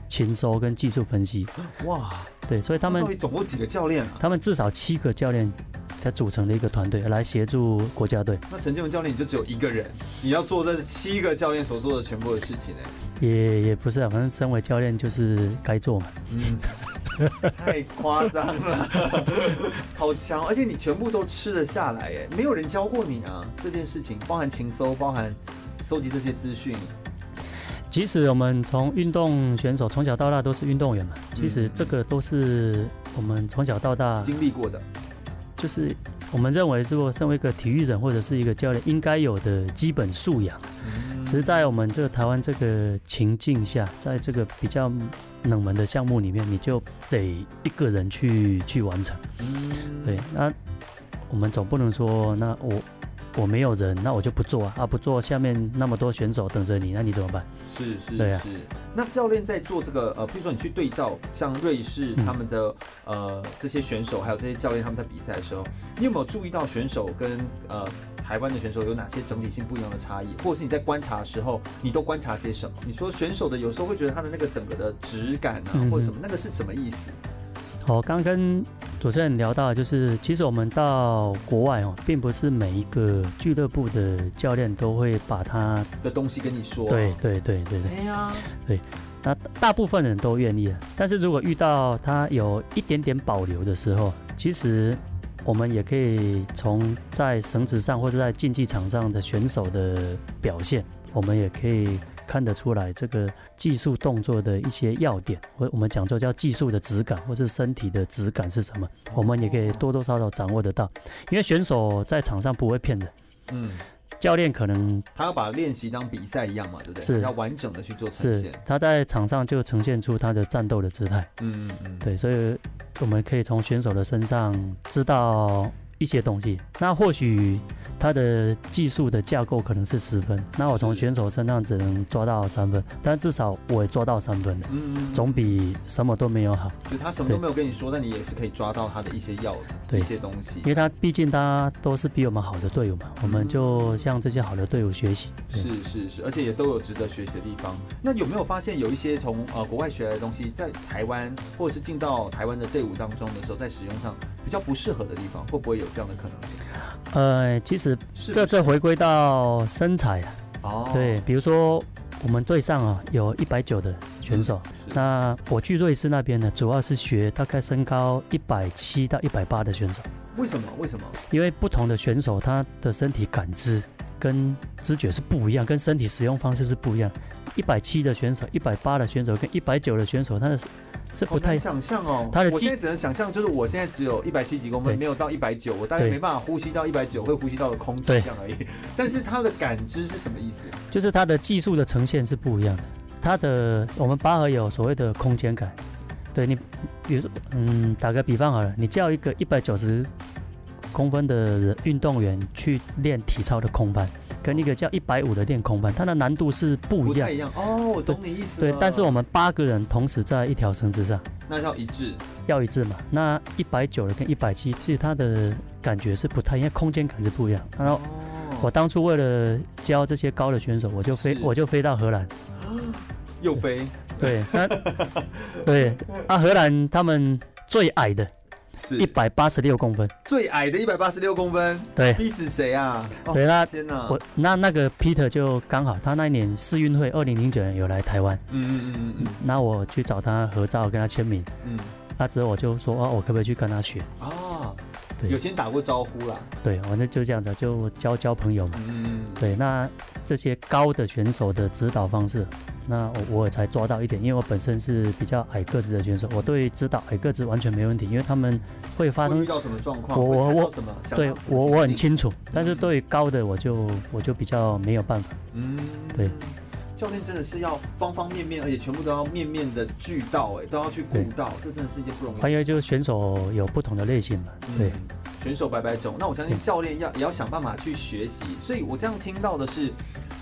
情收跟技术分析。哇。对，所以他们到底总共几个教练啊？他们至少七个教练才组成的一个团队来协助国家队。那陈建文教练你就只有一个人，你要做这七个教练所做的全部的事情呢？也也不是啊，反正身为教练就是该做嘛。嗯，(laughs) 太夸张了，(laughs) 好强！而且你全部都吃得下来，哎，没有人教过你啊，这件事情包含情搜，包含收集这些资讯。其实我们从运动选手从小到大都是运动员嘛，其实这个都是我们从小到大经历过的，就是我们认为如果身为一个体育人或者是一个教练应该有的基本素养。其实，在我们这个台湾这个情境下，在这个比较冷门的项目里面，你就得一个人去去完成。对，那我们总不能说那我。我没有人，那我就不做啊！啊，不做，下面那么多选手等着你，那你怎么办？是是是。啊、那教练在做这个呃，比如说你去对照像瑞士他们的、嗯、呃这些选手，还有这些教练他们在比赛的时候，你有没有注意到选手跟呃台湾的选手有哪些整体性不一样的差异？或者是你在观察的时候，你都观察些什么？你说选手的有时候会觉得他的那个整个的质感啊，或者什么，那个是什么意思？我刚跟主持人聊到，就是其实我们到国外哦，并不是每一个俱乐部的教练都会把他的东西跟你说。对对对对对。对，那大部分人都愿意，但是如果遇到他有一点点保留的时候，其实我们也可以从在绳子上或者在竞技场上的选手的表现，我们也可以。看得出来，这个技术动作的一些要点，或我们讲做叫技术的质感，或是身体的质感是什么，我们也可以多多少少掌握得到。因为选手在场上不会骗人，嗯，教练可能他要把练习当比赛一样嘛，对不对？是要完整的去做呈现。他在场上就呈现出他的战斗的姿态，嗯嗯嗯，对，所以我们可以从选手的身上知道一些东西。那或许他的技术的架构可能是十分，那我从选手身上只能抓到三分，但至少我也抓到三分了，嗯，总比什么都没有好。就他什么都没有跟你说，但你也是可以抓到他的一些要的一些东西，因为他毕竟他都是比我们好的队友嘛，我们就向这些好的队友学习。是是是，而且也都有值得学习的地方。那有没有发现有一些从呃国外学来的东西，在台湾或者是进到台湾的队伍当中的时候，在使用上比较不适合的地方，会不会有这样的可能性？呃，其实这这回归到身材啊，哦，对，比如说我们队上啊有一百九的选手，嗯、那我去瑞士那边呢，主要是学大概身高一百七到一百八的选手。为什么？为什么？因为不同的选手他的身体感知跟知觉是不一样，跟身体使用方式是不一样。一百七的选手，一百八的选手跟一百九的选手，他的。这不太想象哦，他的我现在只能想象，就是我现在只有一百七几公分，没有到一百九，我大概没办法呼吸到一百九会呼吸到的空气这样而已。(laughs) 但是他的感知是什么意思？就是他的技术的呈现是不一样的。他的我们拔河有所谓的空间感，对你，比如说，嗯，打个比方好了，你叫一个一百九十公分的运动员去练体操的空翻。跟一个叫一百五的练空翻，它的难度是不一样。不太一样哦，我懂你意思。对，但是我们八个人同时在一条绳子上，那要一致，要一致嘛。那一百九的跟一百七，其实它的感觉是不太一样，因为空间感是不一样。然后我当初为了教这些高的选手，我就飞，我就飞到荷兰，又飞。对，那 (laughs) 对啊，荷兰他们最矮的。是。一百八十六公分，最矮的一百八十六公分，对，逼死谁啊？对，那天哪，我那那个 Peter 就刚好，他那一年世运会二零零九年有来台湾，嗯嗯嗯嗯嗯，那我去找他合照，跟他签名，嗯，那之后我就说哦，我可不可以去跟他学？哦，对，有先打过招呼啦，对，反正就这样子，就交交朋友嘛，嗯，对，那这些高的选手的指导方式。那我我也才抓到一点，因为我本身是比较矮个子的选手，我对指导矮个子完全没问题，因为他们会发生遇到什么状况，我我我什么，对我我很清楚，但是对高的我就我就比较没有办法。嗯，对，教练真的是要方方面面，而且全部都要面面的俱到，哎，都要去顾到，这真的是一件不容易。还有就是选手有不同的类型嘛，对，选手百百种，那我相信教练要也要想办法去学习，所以我这样听到的是。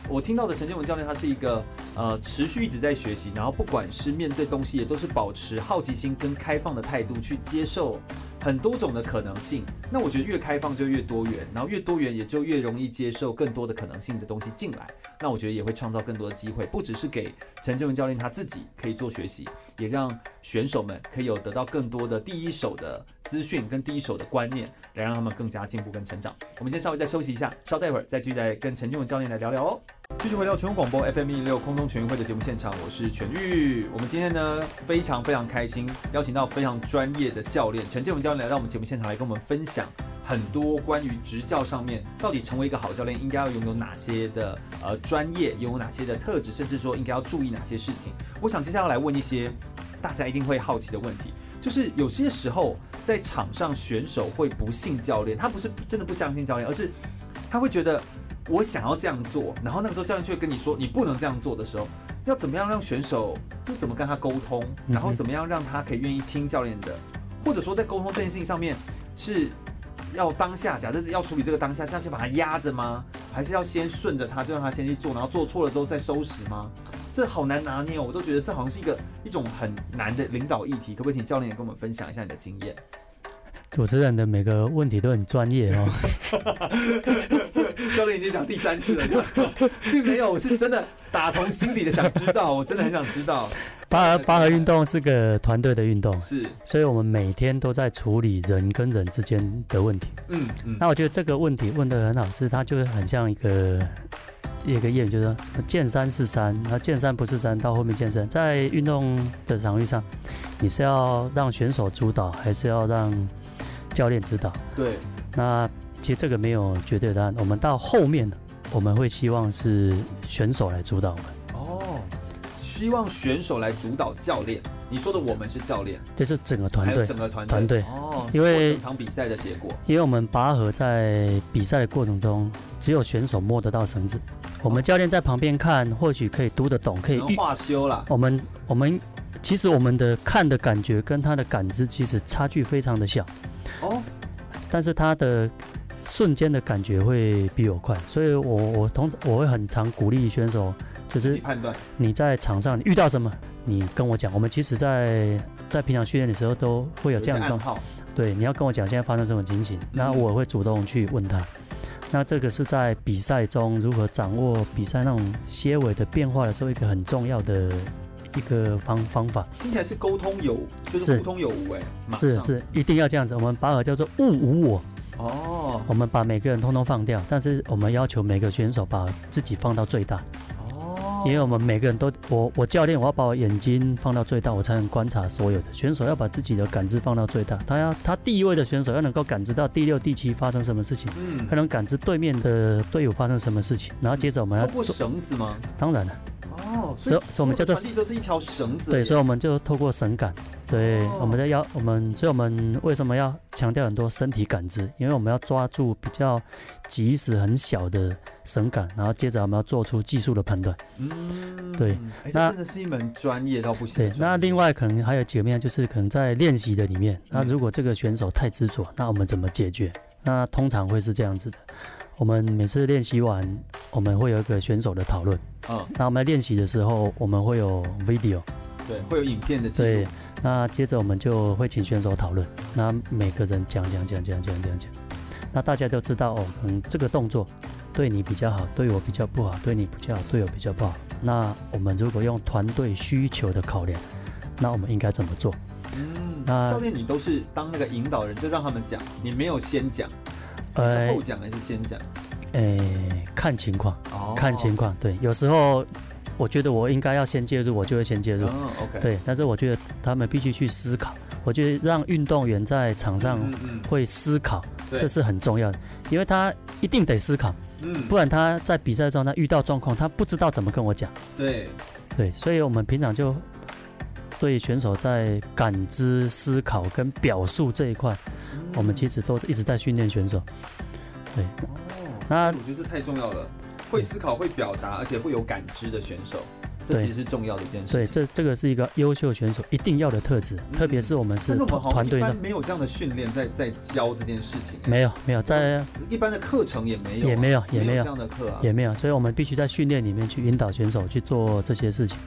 我听到的陈建文教练，他是一个呃持续一直在学习，然后不管是面对东西，也都是保持好奇心跟开放的态度去接受很多种的可能性。那我觉得越开放就越多元，然后越多元也就越容易接受更多的可能性的东西进来。那我觉得也会创造更多的机会，不只是给陈建文教练他自己可以做学习，也让选手们可以有得到更多的第一手的资讯跟第一手的观念，来让他们更加进步跟成长。我们先稍微再休息一下，稍待会儿再继续来跟陈建文教练来聊聊哦。继续回到全国广播 FM 一零六空中全运会的节目现场，我是全玉。我们今天呢非常非常开心，邀请到非常专业的教练陈建文教练来到我们节目现场来跟我们分享很多关于执教上面到底成为一个好教练应该要拥有哪些的呃专业，拥有哪些的特质，甚至说应该要注意哪些事情。我想接下来来问一些大家一定会好奇的问题，就是有些时候在场上选手会不信教练，他不是真的不相信教练，而是他会觉得。我想要这样做，然后那个时候教练却跟你说，你不能这样做的时候，要怎么样让选手，就怎么跟他沟通，然后怎么样让他可以愿意听教练的，或者说在沟通这件事情上面，是要当下，假设是要处理这个当下，是要先把他压着吗？还是要先顺着他，就让他先去做，然后做错了之后再收拾吗？这好难拿捏哦，我都觉得这好像是一个一种很难的领导议题，可不可以请教练也跟我们分享一下你的经验？主持人的每个问题都很专业哦。(laughs) (laughs) 教练已经讲第三次了，(laughs) 并没有，我是真的打从心底的想知道，我真的很想知道。拔河拔河运动是个团队的运动，是，所以我们每天都在处理人跟人之间的问题。嗯嗯。那我觉得这个问题问得很好，是它就是很像一个一个谚语，就是说见山是山，那见山不是山，到后面见山。在运动的场域上，你是要让选手主导，还是要让教练指导？对。那其实这个没有绝对的答案。我们到后面，我们会希望是选手来主导我们。哦，希望选手来主导教练。你说的我们是教练，就是整个团队，整个团团队。哦，因为整场比赛的结果，因为我们拔河在比赛的过程中，只有选手摸得到绳子，我们教练在旁边看，或许可以读得懂，可以画修了。我们我们其实我们的看的感觉跟他的感知其实差距非常的小。哦。但是他的瞬间的感觉会比我快，所以我我通常我会很常鼓励选手，就是判断你在场上你遇到什么，你跟我讲。我们其实在在平常训练的时候都会有这样的状况，对，你要跟我讲现在发生什么情形，那我会主动去问他。那这个是在比赛中如何掌握比赛那种些尾的变化的时候，一个很重要的一个方方法。听起来是沟通有，就是互通有无哎，是是，一定要这样子。我们把尔叫做物无我哦，我们把每个人通通放掉，但是我们要求每个选手把自己放到最大。因为我们每个人都，我我教练，我要把我眼睛放到最大，我才能观察所有的选手，要把自己的感知放到最大。他要他第一位的选手要能够感知到第六、第七发生什么事情，嗯，他能感知对面的队友发生什么事情，然后接着我们要透过绳子吗？当然了。哦，所以，所以我们叫做传递都是一条绳子。对，所以我们就透过绳感。对，哦、我们在要我们，所以我们为什么要强调很多身体感知？因为我们要抓住比较即时很小的神感，然后接着我们要做出技术的判断。嗯，对。欸、那真的是一门专业到不行。对，那另外可能还有几个面，就是可能在练习的里面，那如果这个选手太执着，那我们怎么解决？那通常会是这样子的。我们每次练习完，我们会有一个选手的讨论。嗯，那我们在练习的时候，我们会有 video，对，会有影片的记录。对，那接着我们就会请选手讨论。那每个人讲讲讲讲讲讲讲，那大家都知道哦，嗯，这个动作对你比较好，对我比较不好，对你比较好，对我比较不好。那我们如果用团队需求的考量，那我们应该怎么做？嗯，那教练你都是当那个引导人，就让他们讲，你没有先讲。呃，后讲还是先讲？诶，看情况，哦、看情况。对，有时候我觉得我应该要先介入，我就会先介入。哦、OK。对，但是我觉得他们必须去思考。我觉得让运动员在场上会思考，这是很重要的，因为他一定得思考，嗯，不然他在比赛中他遇到状况，他不知道怎么跟我讲。对，对，所以我们平常就对选手在感知、思考跟表述这一块。我们其实都一直在训练选手，对。哦，那我觉得这太重要了，会思考、会表达，而且会有感知的选手，这其实是重要的一件事。对，这这个是一个优秀选手一定要的特质，特别是我们是团队的。没有这样的训练，在在教这件事情。没有，没有，在一般的课程也没有，也没有，也没有这样的课啊，也没有。所以我们必须在训练里面去引导选手去做这些事情。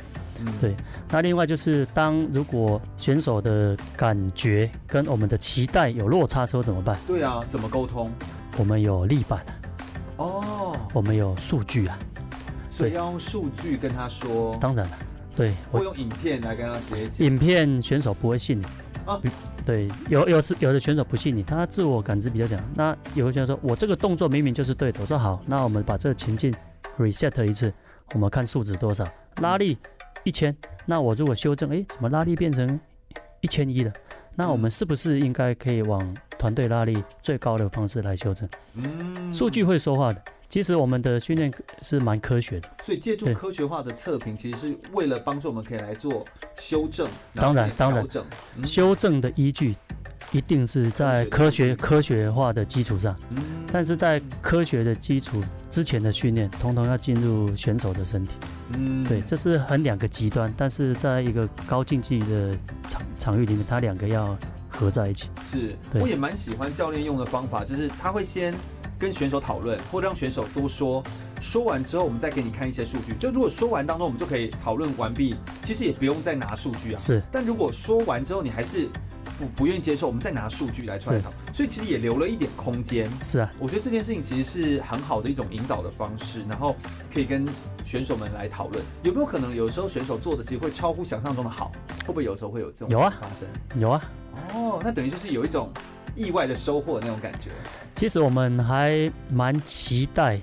嗯、对，那另外就是，当如果选手的感觉跟我们的期待有落差的时候怎么办？对啊，怎么沟通？我们有立板啊，哦，我们有数据啊，所以要用数据跟他说。当然了，对，我用影片来跟他直接讲。影片选手不会信你啊，对，有有时有的选手不信你，他自我感知比较强。那有的选手说，我这个动作明明就是对的，我说好，那我们把这个情境 reset 一次，我们看数值多少，拉力。一千，那我如果修正，哎，怎么拉力变成一千一了？那我们是不是应该可以往团队拉力最高的方式来修正？嗯，数据会说话的。其实我们的训练是蛮科学的，所以借助科学化的测评，其实是为了帮助我们可以来做修正。当然，当然，修正的依据。一定是在科学科学化的基础上，但是在科学的基础之前的训练，通通要进入选手的身体。嗯，对，这是很两个极端，但是在一个高竞技的场场域里面，它两个要合在一起。是，我也蛮喜欢教练用的方法，就是他会先跟选手讨论，或让选手多说，说完之后，我们再给你看一些数据。就如果说完当中，我们就可以讨论完毕，其实也不用再拿数据啊。是，但如果说完之后你还是。不不愿意接受，我们再拿数据来出来讨，所以其实也留了一点空间。是啊，我觉得这件事情其实是很好的一种引导的方式，然后可以跟选手们来讨论，有没有可能有时候选手做的其实会超乎想象中的好，会不会有时候会有这种有啊发生？有啊，哦，那等于就是有一种意外的收获的那种感觉。其实我们还蛮期待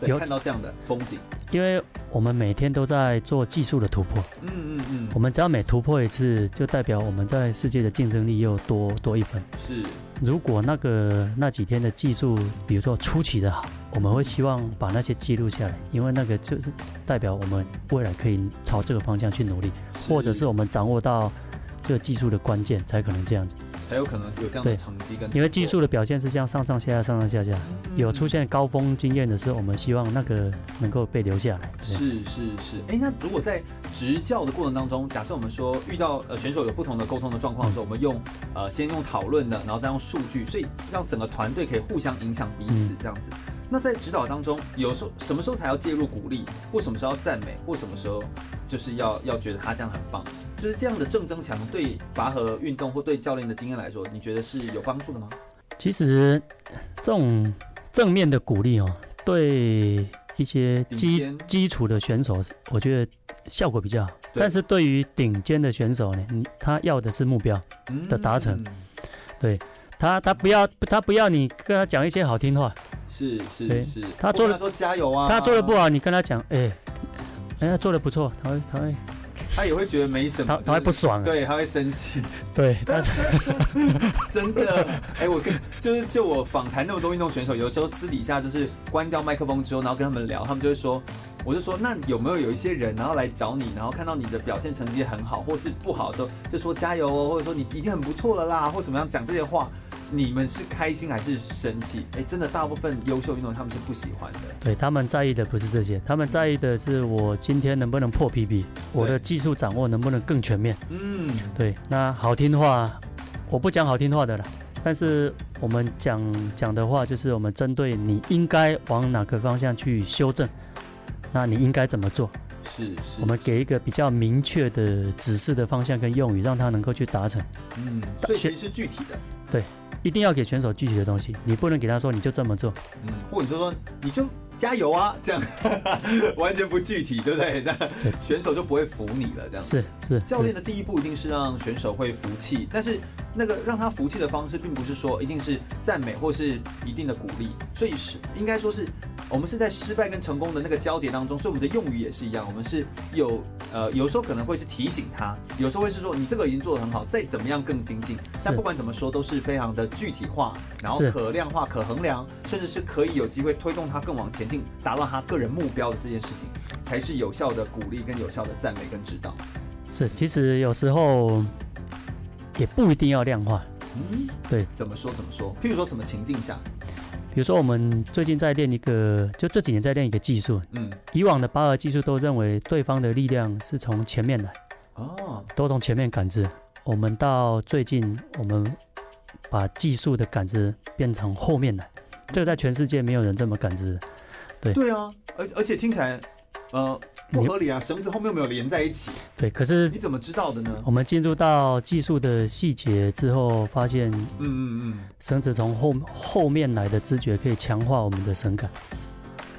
有看到这样的风景。因为我们每天都在做技术的突破，嗯嗯嗯，我们只要每突破一次，就代表我们在世界的竞争力又多多一分。是，如果那个那几天的技术，比如说出奇的好，我们会希望把那些记录下来，因为那个就是代表我们未来可以朝这个方向去努力，或者是我们掌握到这个技术的关键，才可能这样子。才有可能有这样的成绩跟。因为技术的表现是这样上上下下上上下下，嗯、有出现高峰经验的时候，我们希望那个能够被留下来。是是是，哎，那如果在执教的过程当中，假设我们说遇到呃选手有不同的沟通的状况的时候，嗯、我们用呃先用讨论的，然后再用数据，所以让整个团队可以互相影响彼此这样子。嗯、那在指导当中，有时候什么时候才要介入鼓励，或什么时候要赞美，或什么时候就是要要觉得他这样很棒？就是这样的正增强对拔河运动或对教练的经验来说，你觉得是有帮助的吗？其实这种正面的鼓励哦，对一些基基础的选手，我觉得效果比较好。但是对于顶尖的选手呢，他要的是目标的达成。嗯、对他，他不要他不要你跟他讲一些好听话。是是是，他做的说加油啊，他做的不好，你跟他讲，哎，哎，做的不错，他会他会。他也会觉得没什么，他他会不爽，啊，对，他会生气，(laughs) 对，但是 (laughs) 真的，哎、欸，我跟就是就我访谈那么多运动选手，有时候私底下就是关掉麦克风之后，然后跟他们聊，他们就会说，我就说，那有没有有一些人，然后来找你，然后看到你的表现成绩很好，或是不好的时候，就说加油哦，或者说你已经很不错了啦，或怎么样讲这些话。你们是开心还是生气？哎，真的，大部分优秀运动员他们是不喜欢的。对，他们在意的不是这些，他们在意的是我今天能不能破 PB，我的技术掌握能不能更全面。嗯，对。那好听话，我不讲好听话的了，但是我们讲讲的话，就是我们针对你应该往哪个方向去修正，那你应该怎么做？是是。我们给一个比较明确的指示的方向跟用语，让他能够去达成。嗯，所以其实是具体的。对。一定要给选手具体的东西，你不能给他说你就这么做，嗯，或者说说你就加油啊，这样 (laughs) 完全不具体，对不对？这样选手就不会服你了，这样是是。教练的第一步一定是让选手会服气，但是那个让他服气的方式，并不是说一定是赞美或是一定的鼓励，所以是应该说是。我们是在失败跟成功的那个交叠当中，所以我们的用语也是一样。我们是有呃，有时候可能会是提醒他，有时候会是说你这个已经做得很好，再怎么样更精进。但不管怎么说，都是非常的具体化，然后可量化、可衡量，甚至是可以有机会推动他更往前进，达到他个人目标的这件事情，才是有效的鼓励跟有效的赞美跟指导。是，其实有时候也不一定要量化。嗯，对，怎么说怎么说？譬如说什么情境下？比如说，我们最近在练一个，就这几年在练一个技术。嗯，以往的巴尔技术都认为对方的力量是从前面来，哦，都从前面感知。我们到最近，我们把技术的感知变成后面来，这个在全世界没有人这么感知。对，对啊，而而且听起来，呃。不合理啊！绳子后面有没有连在一起？对，可是你怎么知道的呢？我们进入到技术的细节之后，发现，嗯嗯嗯，绳子从后后面来的知觉可以强化我们的绳感，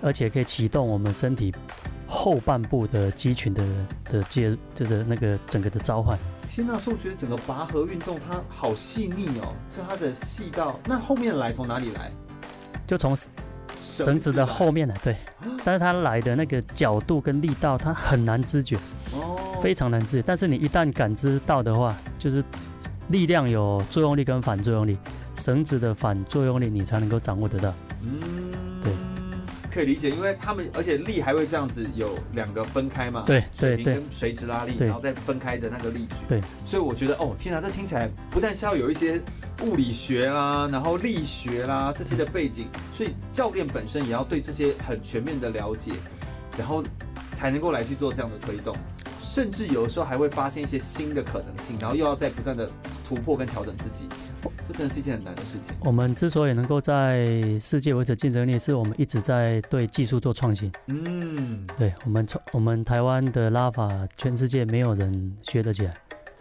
而且可以启动我们身体后半部的肌群的的接这个那个整个的召唤。天呐，所以我觉得整个拔河运动它好细腻哦，就它的细到那后面来从哪里来？就从。绳子的后面呢？对，但是它来的那个角度跟力道，它很难知觉，哦，非常难知觉。但是你一旦感知到的话，就是力量有作用力跟反作用力，绳子的反作用力你才能够掌握得到。嗯，对，可以理解，因为他们而且力还会这样子有两个分开嘛，对对对，跟垂直拉力，然后再分开的那个力矩，对，所以我觉得哦，天哪，这听起来不但是要有一些。物理学啦，然后力学啦这些的背景，所以教练本身也要对这些很全面的了解，然后才能够来去做这样的推动，甚至有的时候还会发现一些新的可能性，然后又要再不断的突破跟调整自己，这真的是一件很难的事情。我们之所以能够在世界维持竞争力，是我们一直在对技术做创新。嗯，对，我们从我们台湾的拉法，全世界没有人学得起来。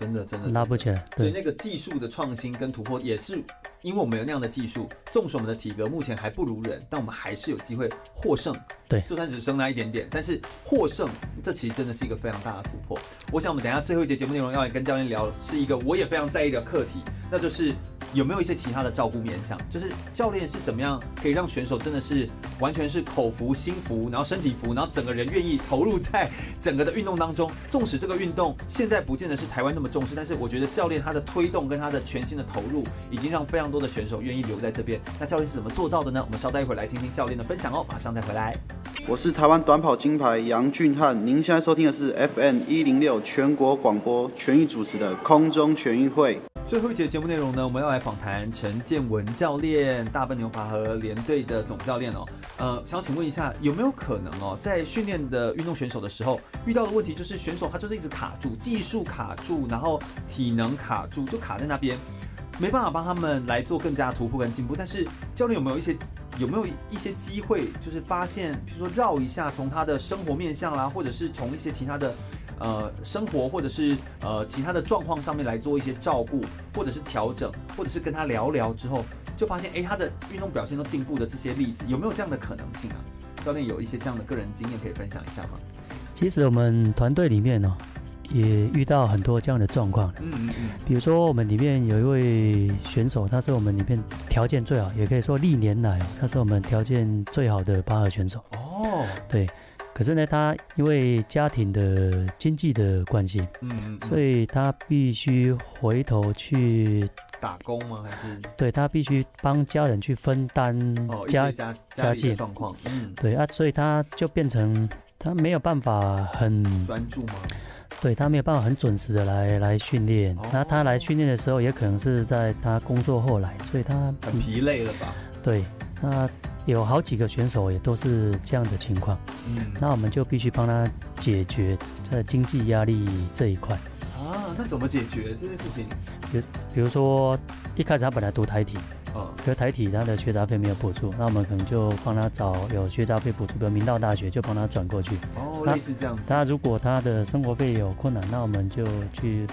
真的真的拉不起来，所以那个技术的创新跟突破也是因为我们有那样的技术，纵使我们的体格目前还不如人，但我们还是有机会获胜。对，就算只剩那一点点，但是获胜，这其实真的是一个非常大的突破。我想我们等一下最后一节节目内容要来跟教练聊，是一个我也非常在意的课题，那就是。有没有一些其他的照顾面向？就是教练是怎么样可以让选手真的是完全是口服心服，然后身体服，然后整个人愿意投入在整个的运动当中。纵使这个运动现在不见得是台湾那么重视，但是我觉得教练他的推动跟他的全新的投入，已经让非常多的选手愿意留在这边。那教练是怎么做到的呢？我们稍待一会儿来听听教练的分享哦，马上再回来。我是台湾短跑金牌杨俊翰，您现在收听的是 FM 一零六全国广播全域主持的空中全运会。最后一节节目内容呢，我们要来访谈陈建文教练，大笨牛拔河联队的总教练哦。呃，想请问一下，有没有可能哦，在训练的运动选手的时候，遇到的问题就是选手他就是一直卡住，技术卡住，然后体能卡住，就卡在那边，没办法帮他们来做更加突破跟进步。但是教练有没有一些有没有一些机会，就是发现，比如说绕一下，从他的生活面向啦，或者是从一些其他的。呃，生活或者是呃其他的状况上面来做一些照顾，或者是调整，或者是跟他聊聊之后，就发现哎，他的运动表现都进步的这些例子，有没有这样的可能性啊？教练有一些这样的个人经验可以分享一下吗？其实我们团队里面呢、也遇到很多这样的状况。嗯嗯嗯。比如说我们里面有一位选手，他是我们里面条件最好，也可以说历年来他是我们条件最好的拔河选手。哦。对。可是呢，他因为家庭的经济的关系，嗯，嗯，嗯，所以他必须回头去打工吗？还是对，他必须帮家人去分担家、哦、家家境状况，嗯，对啊，所以他就变成他没有办法很专注吗？对，他没有办法很准时的来来训练。哦、那他来训练的时候，也可能是在他工作后来，所以他很疲累了吧？对，那。有好几个选手也都是这样的情况，嗯，那我们就必须帮他解决在经济压力这一块啊。那怎么解决这件事情？比，比如说一开始他本来读台体，哦，可是台体他的学杂费没有补助，那我们可能就帮他找有学杂费补助的明道大学，就帮他转过去。哦，类似这样子。那如果他的生活费有困难，那我们就去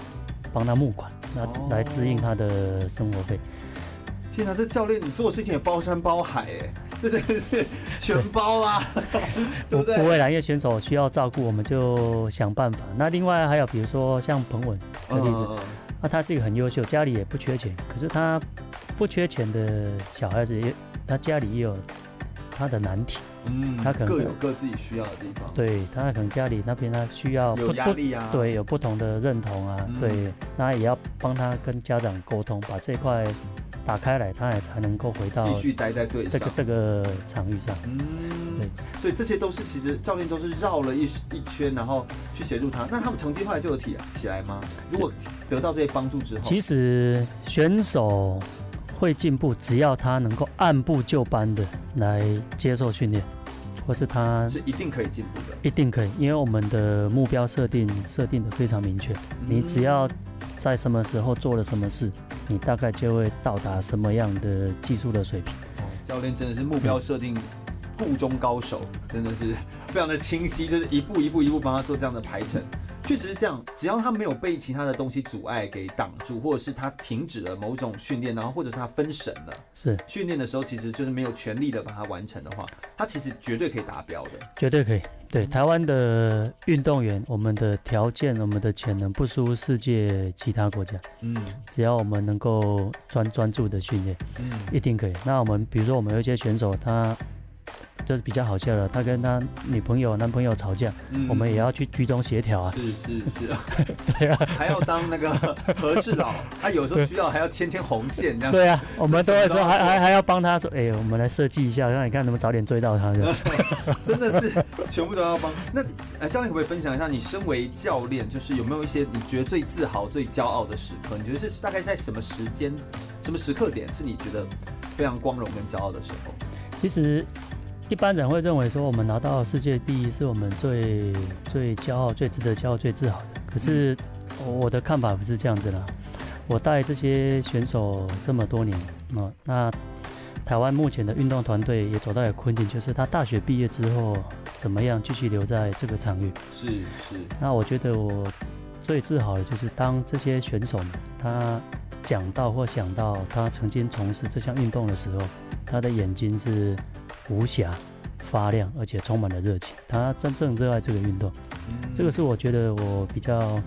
帮他募款，那来支应他的生活费。天哪，这教练你做事情也包山包海哎。这真的是全包啦，(laughs) 对不对？不会啦，因为选手需要照顾，我们就想办法。那另外还有，比如说像彭文的例子，那他是一个很优秀，家里也不缺钱，可是他不缺钱的小孩子，也他家里也有他的难题。嗯，他可能各有各自己需要的地方。对，他可能家里那边他需要有压力啊，对，有不同的认同啊，对，那也要帮他跟家长沟通，把这块。打开来，他也才能够回到继续待在队上这个这个场域上。嗯，对，所以这些都是其实教练都是绕了一一圈，然后去协助他。那他们成绩后来就有提起来吗？如果得到这些帮助之后，其实选手会进步，只要他能够按部就班的来接受训练，或是他是一定可以进步的，一定可以，因为我们的目标设定设定的非常明确，你只要。在什么时候做了什么事，你大概就会到达什么样的技术的水平。教练真的是目标设定，部中高手，真的是非常的清晰，就是一步一步一步帮他做这样的排程。确实是这样，只要他没有被其他的东西阻碍给挡住，或者是他停止了某种训练，然后或者是他分神了，是训练的时候其实就是没有全力的把它完成的话，他其实绝对可以达标的，绝对可以。对台湾的运动员，我们的条件、我们的潜能不输世界其他国家。嗯，只要我们能够专专注的训练，嗯，一定可以。那我们比如说，我们有一些选手，他。就是比较好笑的，他跟他女朋友、男朋友吵架，嗯、我们也要去居中协调啊。是是是啊，(laughs) 对啊，还要当那个和事佬，他有时候需要还要牵牵红线这样。对啊，我们都会说还还还要帮他说，哎、欸，我们来设计一下，让你看能不能早点追到他。(laughs) 真的是全部都要帮。那哎，教练可不可以分享一下，你身为教练，就是有没有一些你觉得最自豪、最骄傲的时刻？你觉得是大概在什么时间、什么时刻点是你觉得非常光荣跟骄傲的时候？其实。一般人会认为说，我们拿到世界第一是我们最最骄傲、最值得骄傲、最自豪的。可是我的看法不是这样子啦。我带这些选手这么多年啊，那台湾目前的运动团队也走到了困境，就是他大学毕业之后怎么样继续留在这个场域？是是。那我觉得我最自豪的就是当这些选手们他讲到或想到他曾经从事这项运动的时候，他的眼睛是。无暇、发亮，而且充满了热情。他真正热爱这个运动，嗯、这个是我觉得我比较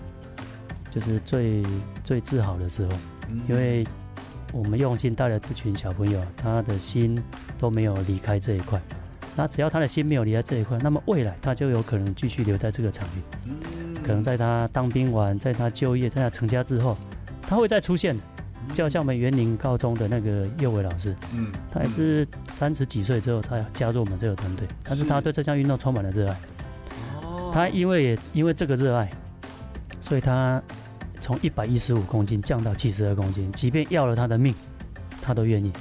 就是最最自豪的时候，嗯、因为我们用心带了这群小朋友，他的心都没有离开这一块。那只要他的心没有离开这一块，那么未来他就有可能继续留在这个场域。嗯、可能在他当兵完，在他就业，在他成家之后，他会再出现。就像我们园林高中的那个右伟老师，嗯，他也是三十几岁之后才加入我们这个团队，但是他对这项运动充满了热爱。哦，他因为也因为这个热爱，所以他从一百一十五公斤降到七十二公斤，即便要了他的命，他都愿意。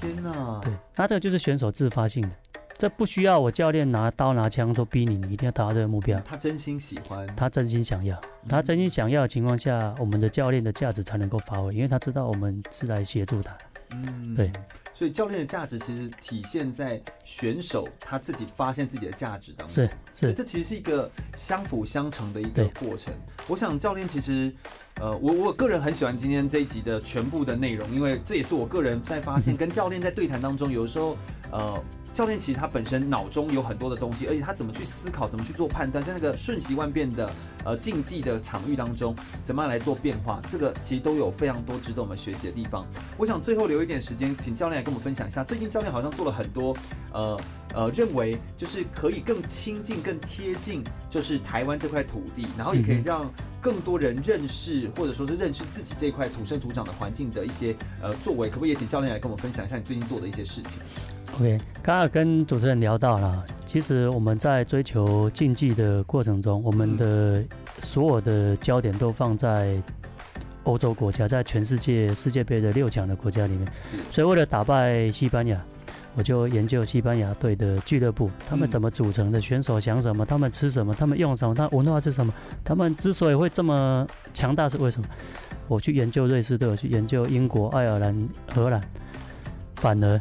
天哪！对，他这个就是选手自发性的，这不需要我教练拿刀拿枪说逼你，你一定要达到这个目标。他真心喜欢，他真心想要，他真心想要的情况下，我们的教练的价值才能够发挥，因为他知道我们是来协助他。嗯，对。所以教练的价值其实体现在选手他自己发现自己的价值当中。是是，这其实是一个相辅相成的一个过程。我想教练其实。呃，我我个人很喜欢今天这一集的全部的内容，因为这也是我个人在发现，跟教练在对谈当中，有的时候，呃，教练其实他本身脑中有很多的东西，而且他怎么去思考，怎么去做判断，在那个瞬息万变的呃竞技的场域当中，怎么样来做变化，这个其实都有非常多值得我们学习的地方。我想最后留一点时间，请教练来跟我们分享一下，最近教练好像做了很多，呃。呃，认为就是可以更亲近、更贴近，就是台湾这块土地，然后也可以让更多人认识，或者说是认识自己这块土生土长的环境的一些呃作为，可不可以也请教练来跟我们分享一下你最近做的一些事情？OK，刚刚跟主持人聊到了，其实我们在追求竞技的过程中，我们的所有的焦点都放在欧洲国家，在全世界世界杯的六强的国家里面，所以为了打败西班牙。我就研究西班牙队的俱乐部，他们怎么组成的，选手想什么，他们吃什么，他们用什么，他文化是什么，他们之所以会这么强大是为什么？我去研究瑞士队，我去研究英国、爱尔兰、荷兰，反而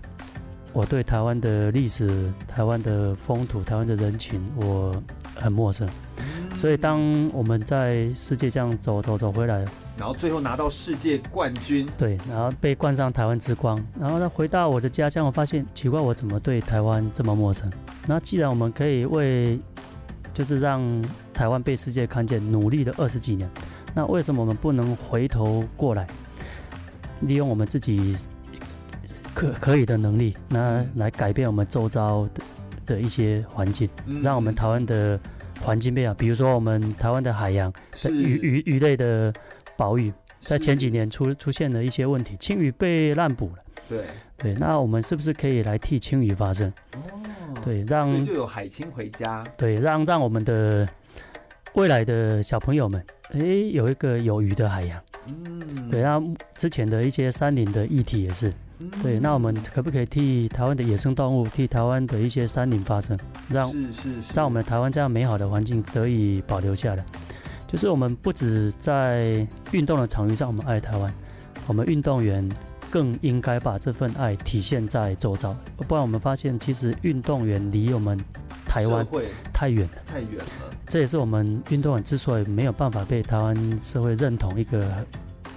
我对台湾的历史、台湾的风土、台湾的人群，我很陌生。所以当我们在世界这样走走走回来。然后最后拿到世界冠军，对，然后被冠上台湾之光。然后呢，回到我的家乡，我发现奇怪，我怎么对台湾这么陌生？那既然我们可以为，就是让台湾被世界看见，努力了二十几年，那为什么我们不能回头过来，利用我们自己可可以的能力，那来改变我们周遭的的一些环境，让我们台湾的环境变好。比如说，我们台湾的海洋，鱼鱼鱼类的。保育在前几年出出现了一些问题，青鱼被滥捕了。对对，那我们是不是可以来替青鱼发声？哦，对，让就有海青回家。对，让让我们的未来的小朋友们，哎，有一个有鱼的海洋。嗯，对，那之前的一些山林的议题也是。嗯、对，那我们可不可以替台湾的野生动物，替台湾的一些山林发声？让是是是，让我们台湾这样美好的环境得以保留下来。就是我们不止在运动的场域上，我们爱台湾，我们运动员更应该把这份爱体现在周遭。不然我们发现，其实运动员离我们台湾太远了，太远了。这也是我们运动员之所以没有办法被台湾社会认同一个。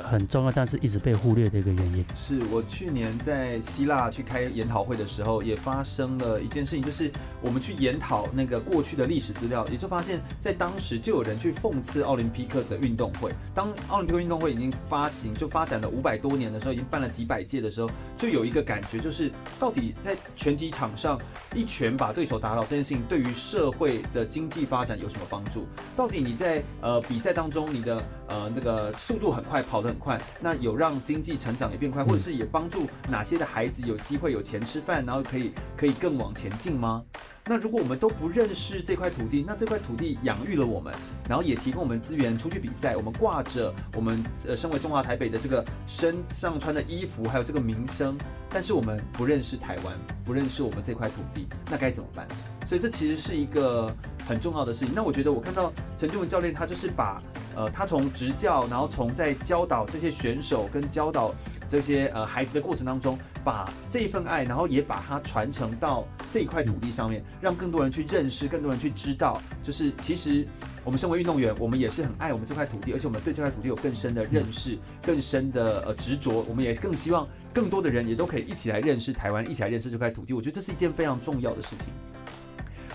很重要，但是一直被忽略的一个原因。是我去年在希腊去开研讨会的时候，也发生了一件事情，就是我们去研讨那个过去的历史资料，也就发现，在当时就有人去讽刺奥林匹克的运动会。当奥林匹克运动会已经发行，就发展了五百多年的时候，已经办了几百届的时候，就有一个感觉，就是到底在拳击场上一拳把对手打倒这件事情，对于社会的经济发展有什么帮助？到底你在呃比赛当中，你的呃那个速度很快，跑得很快，那有让经济成长也变快，或者是也帮助哪些的孩子有机会有钱吃饭，然后可以可以更往前进吗？那如果我们都不认识这块土地，那这块土地养育了我们，然后也提供我们资源出去比赛，我们挂着我们呃身为中华台北的这个身上穿的衣服，还有这个名声，但是我们不认识台湾，不认识我们这块土地，那该怎么办？所以这其实是一个很重要的事情。那我觉得我看到陈俊文教练，他就是把。呃，他从执教，然后从在教导这些选手跟教导这些呃孩子的过程当中，把这一份爱，然后也把它传承到这一块土地上面，让更多人去认识，更多人去知道，就是其实我们身为运动员，我们也是很爱我们这块土地，而且我们对这块土地有更深的认识，更深的呃执着，我们也更希望更多的人也都可以一起来认识台湾，一起来认识这块土地。我觉得这是一件非常重要的事情。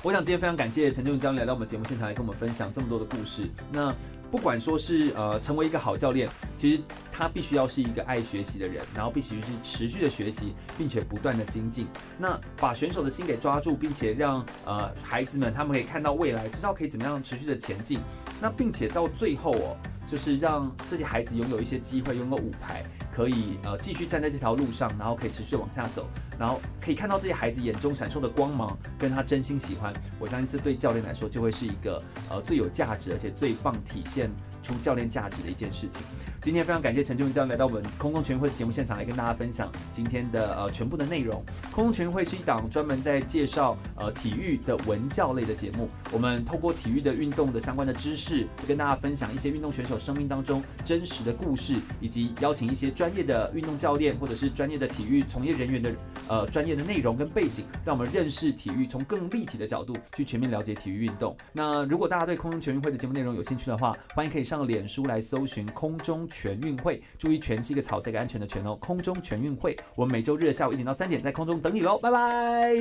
我想今天非常感谢陈俊文教练来到我们节目现场来跟我们分享这么多的故事。那不管说是呃成为一个好教练，其实他必须要是一个爱学习的人，然后必须是持续的学习，并且不断的精进。那把选手的心给抓住，并且让呃孩子们他们可以看到未来，知道可以怎么样持续的前进。那并且到最后哦，就是让这些孩子拥有一些机会，拥有舞台。可以呃继续站在这条路上，然后可以持续往下走，然后可以看到这些孩子眼中闪烁的光芒，跟他真心喜欢。我相信这对教练来说就会是一个呃最有价值而且最棒体现出教练价值的一件事情。今天非常感谢陈俊文教练来到我们空中全运会的节目现场来跟大家分享今天的呃全部的内容。空中全运会是一档专门在介绍呃体育的文教类的节目，我们透过体育的运动的相关的知识，跟大家分享一些运动选手生命当中真实的故事，以及邀请一些专业的运动教练或者是专业的体育从业人员的呃专业的内容跟背景，让我们认识体育从更立体的角度去全面了解体育运动。那如果大家对空中全运会的节目内容有兴趣的话，欢迎可以上上脸书来搜寻空中全运会，注意全是一个草这个安全的全哦，空中全运会，我们每周日的下午一点到三点在空中等你喽，拜拜。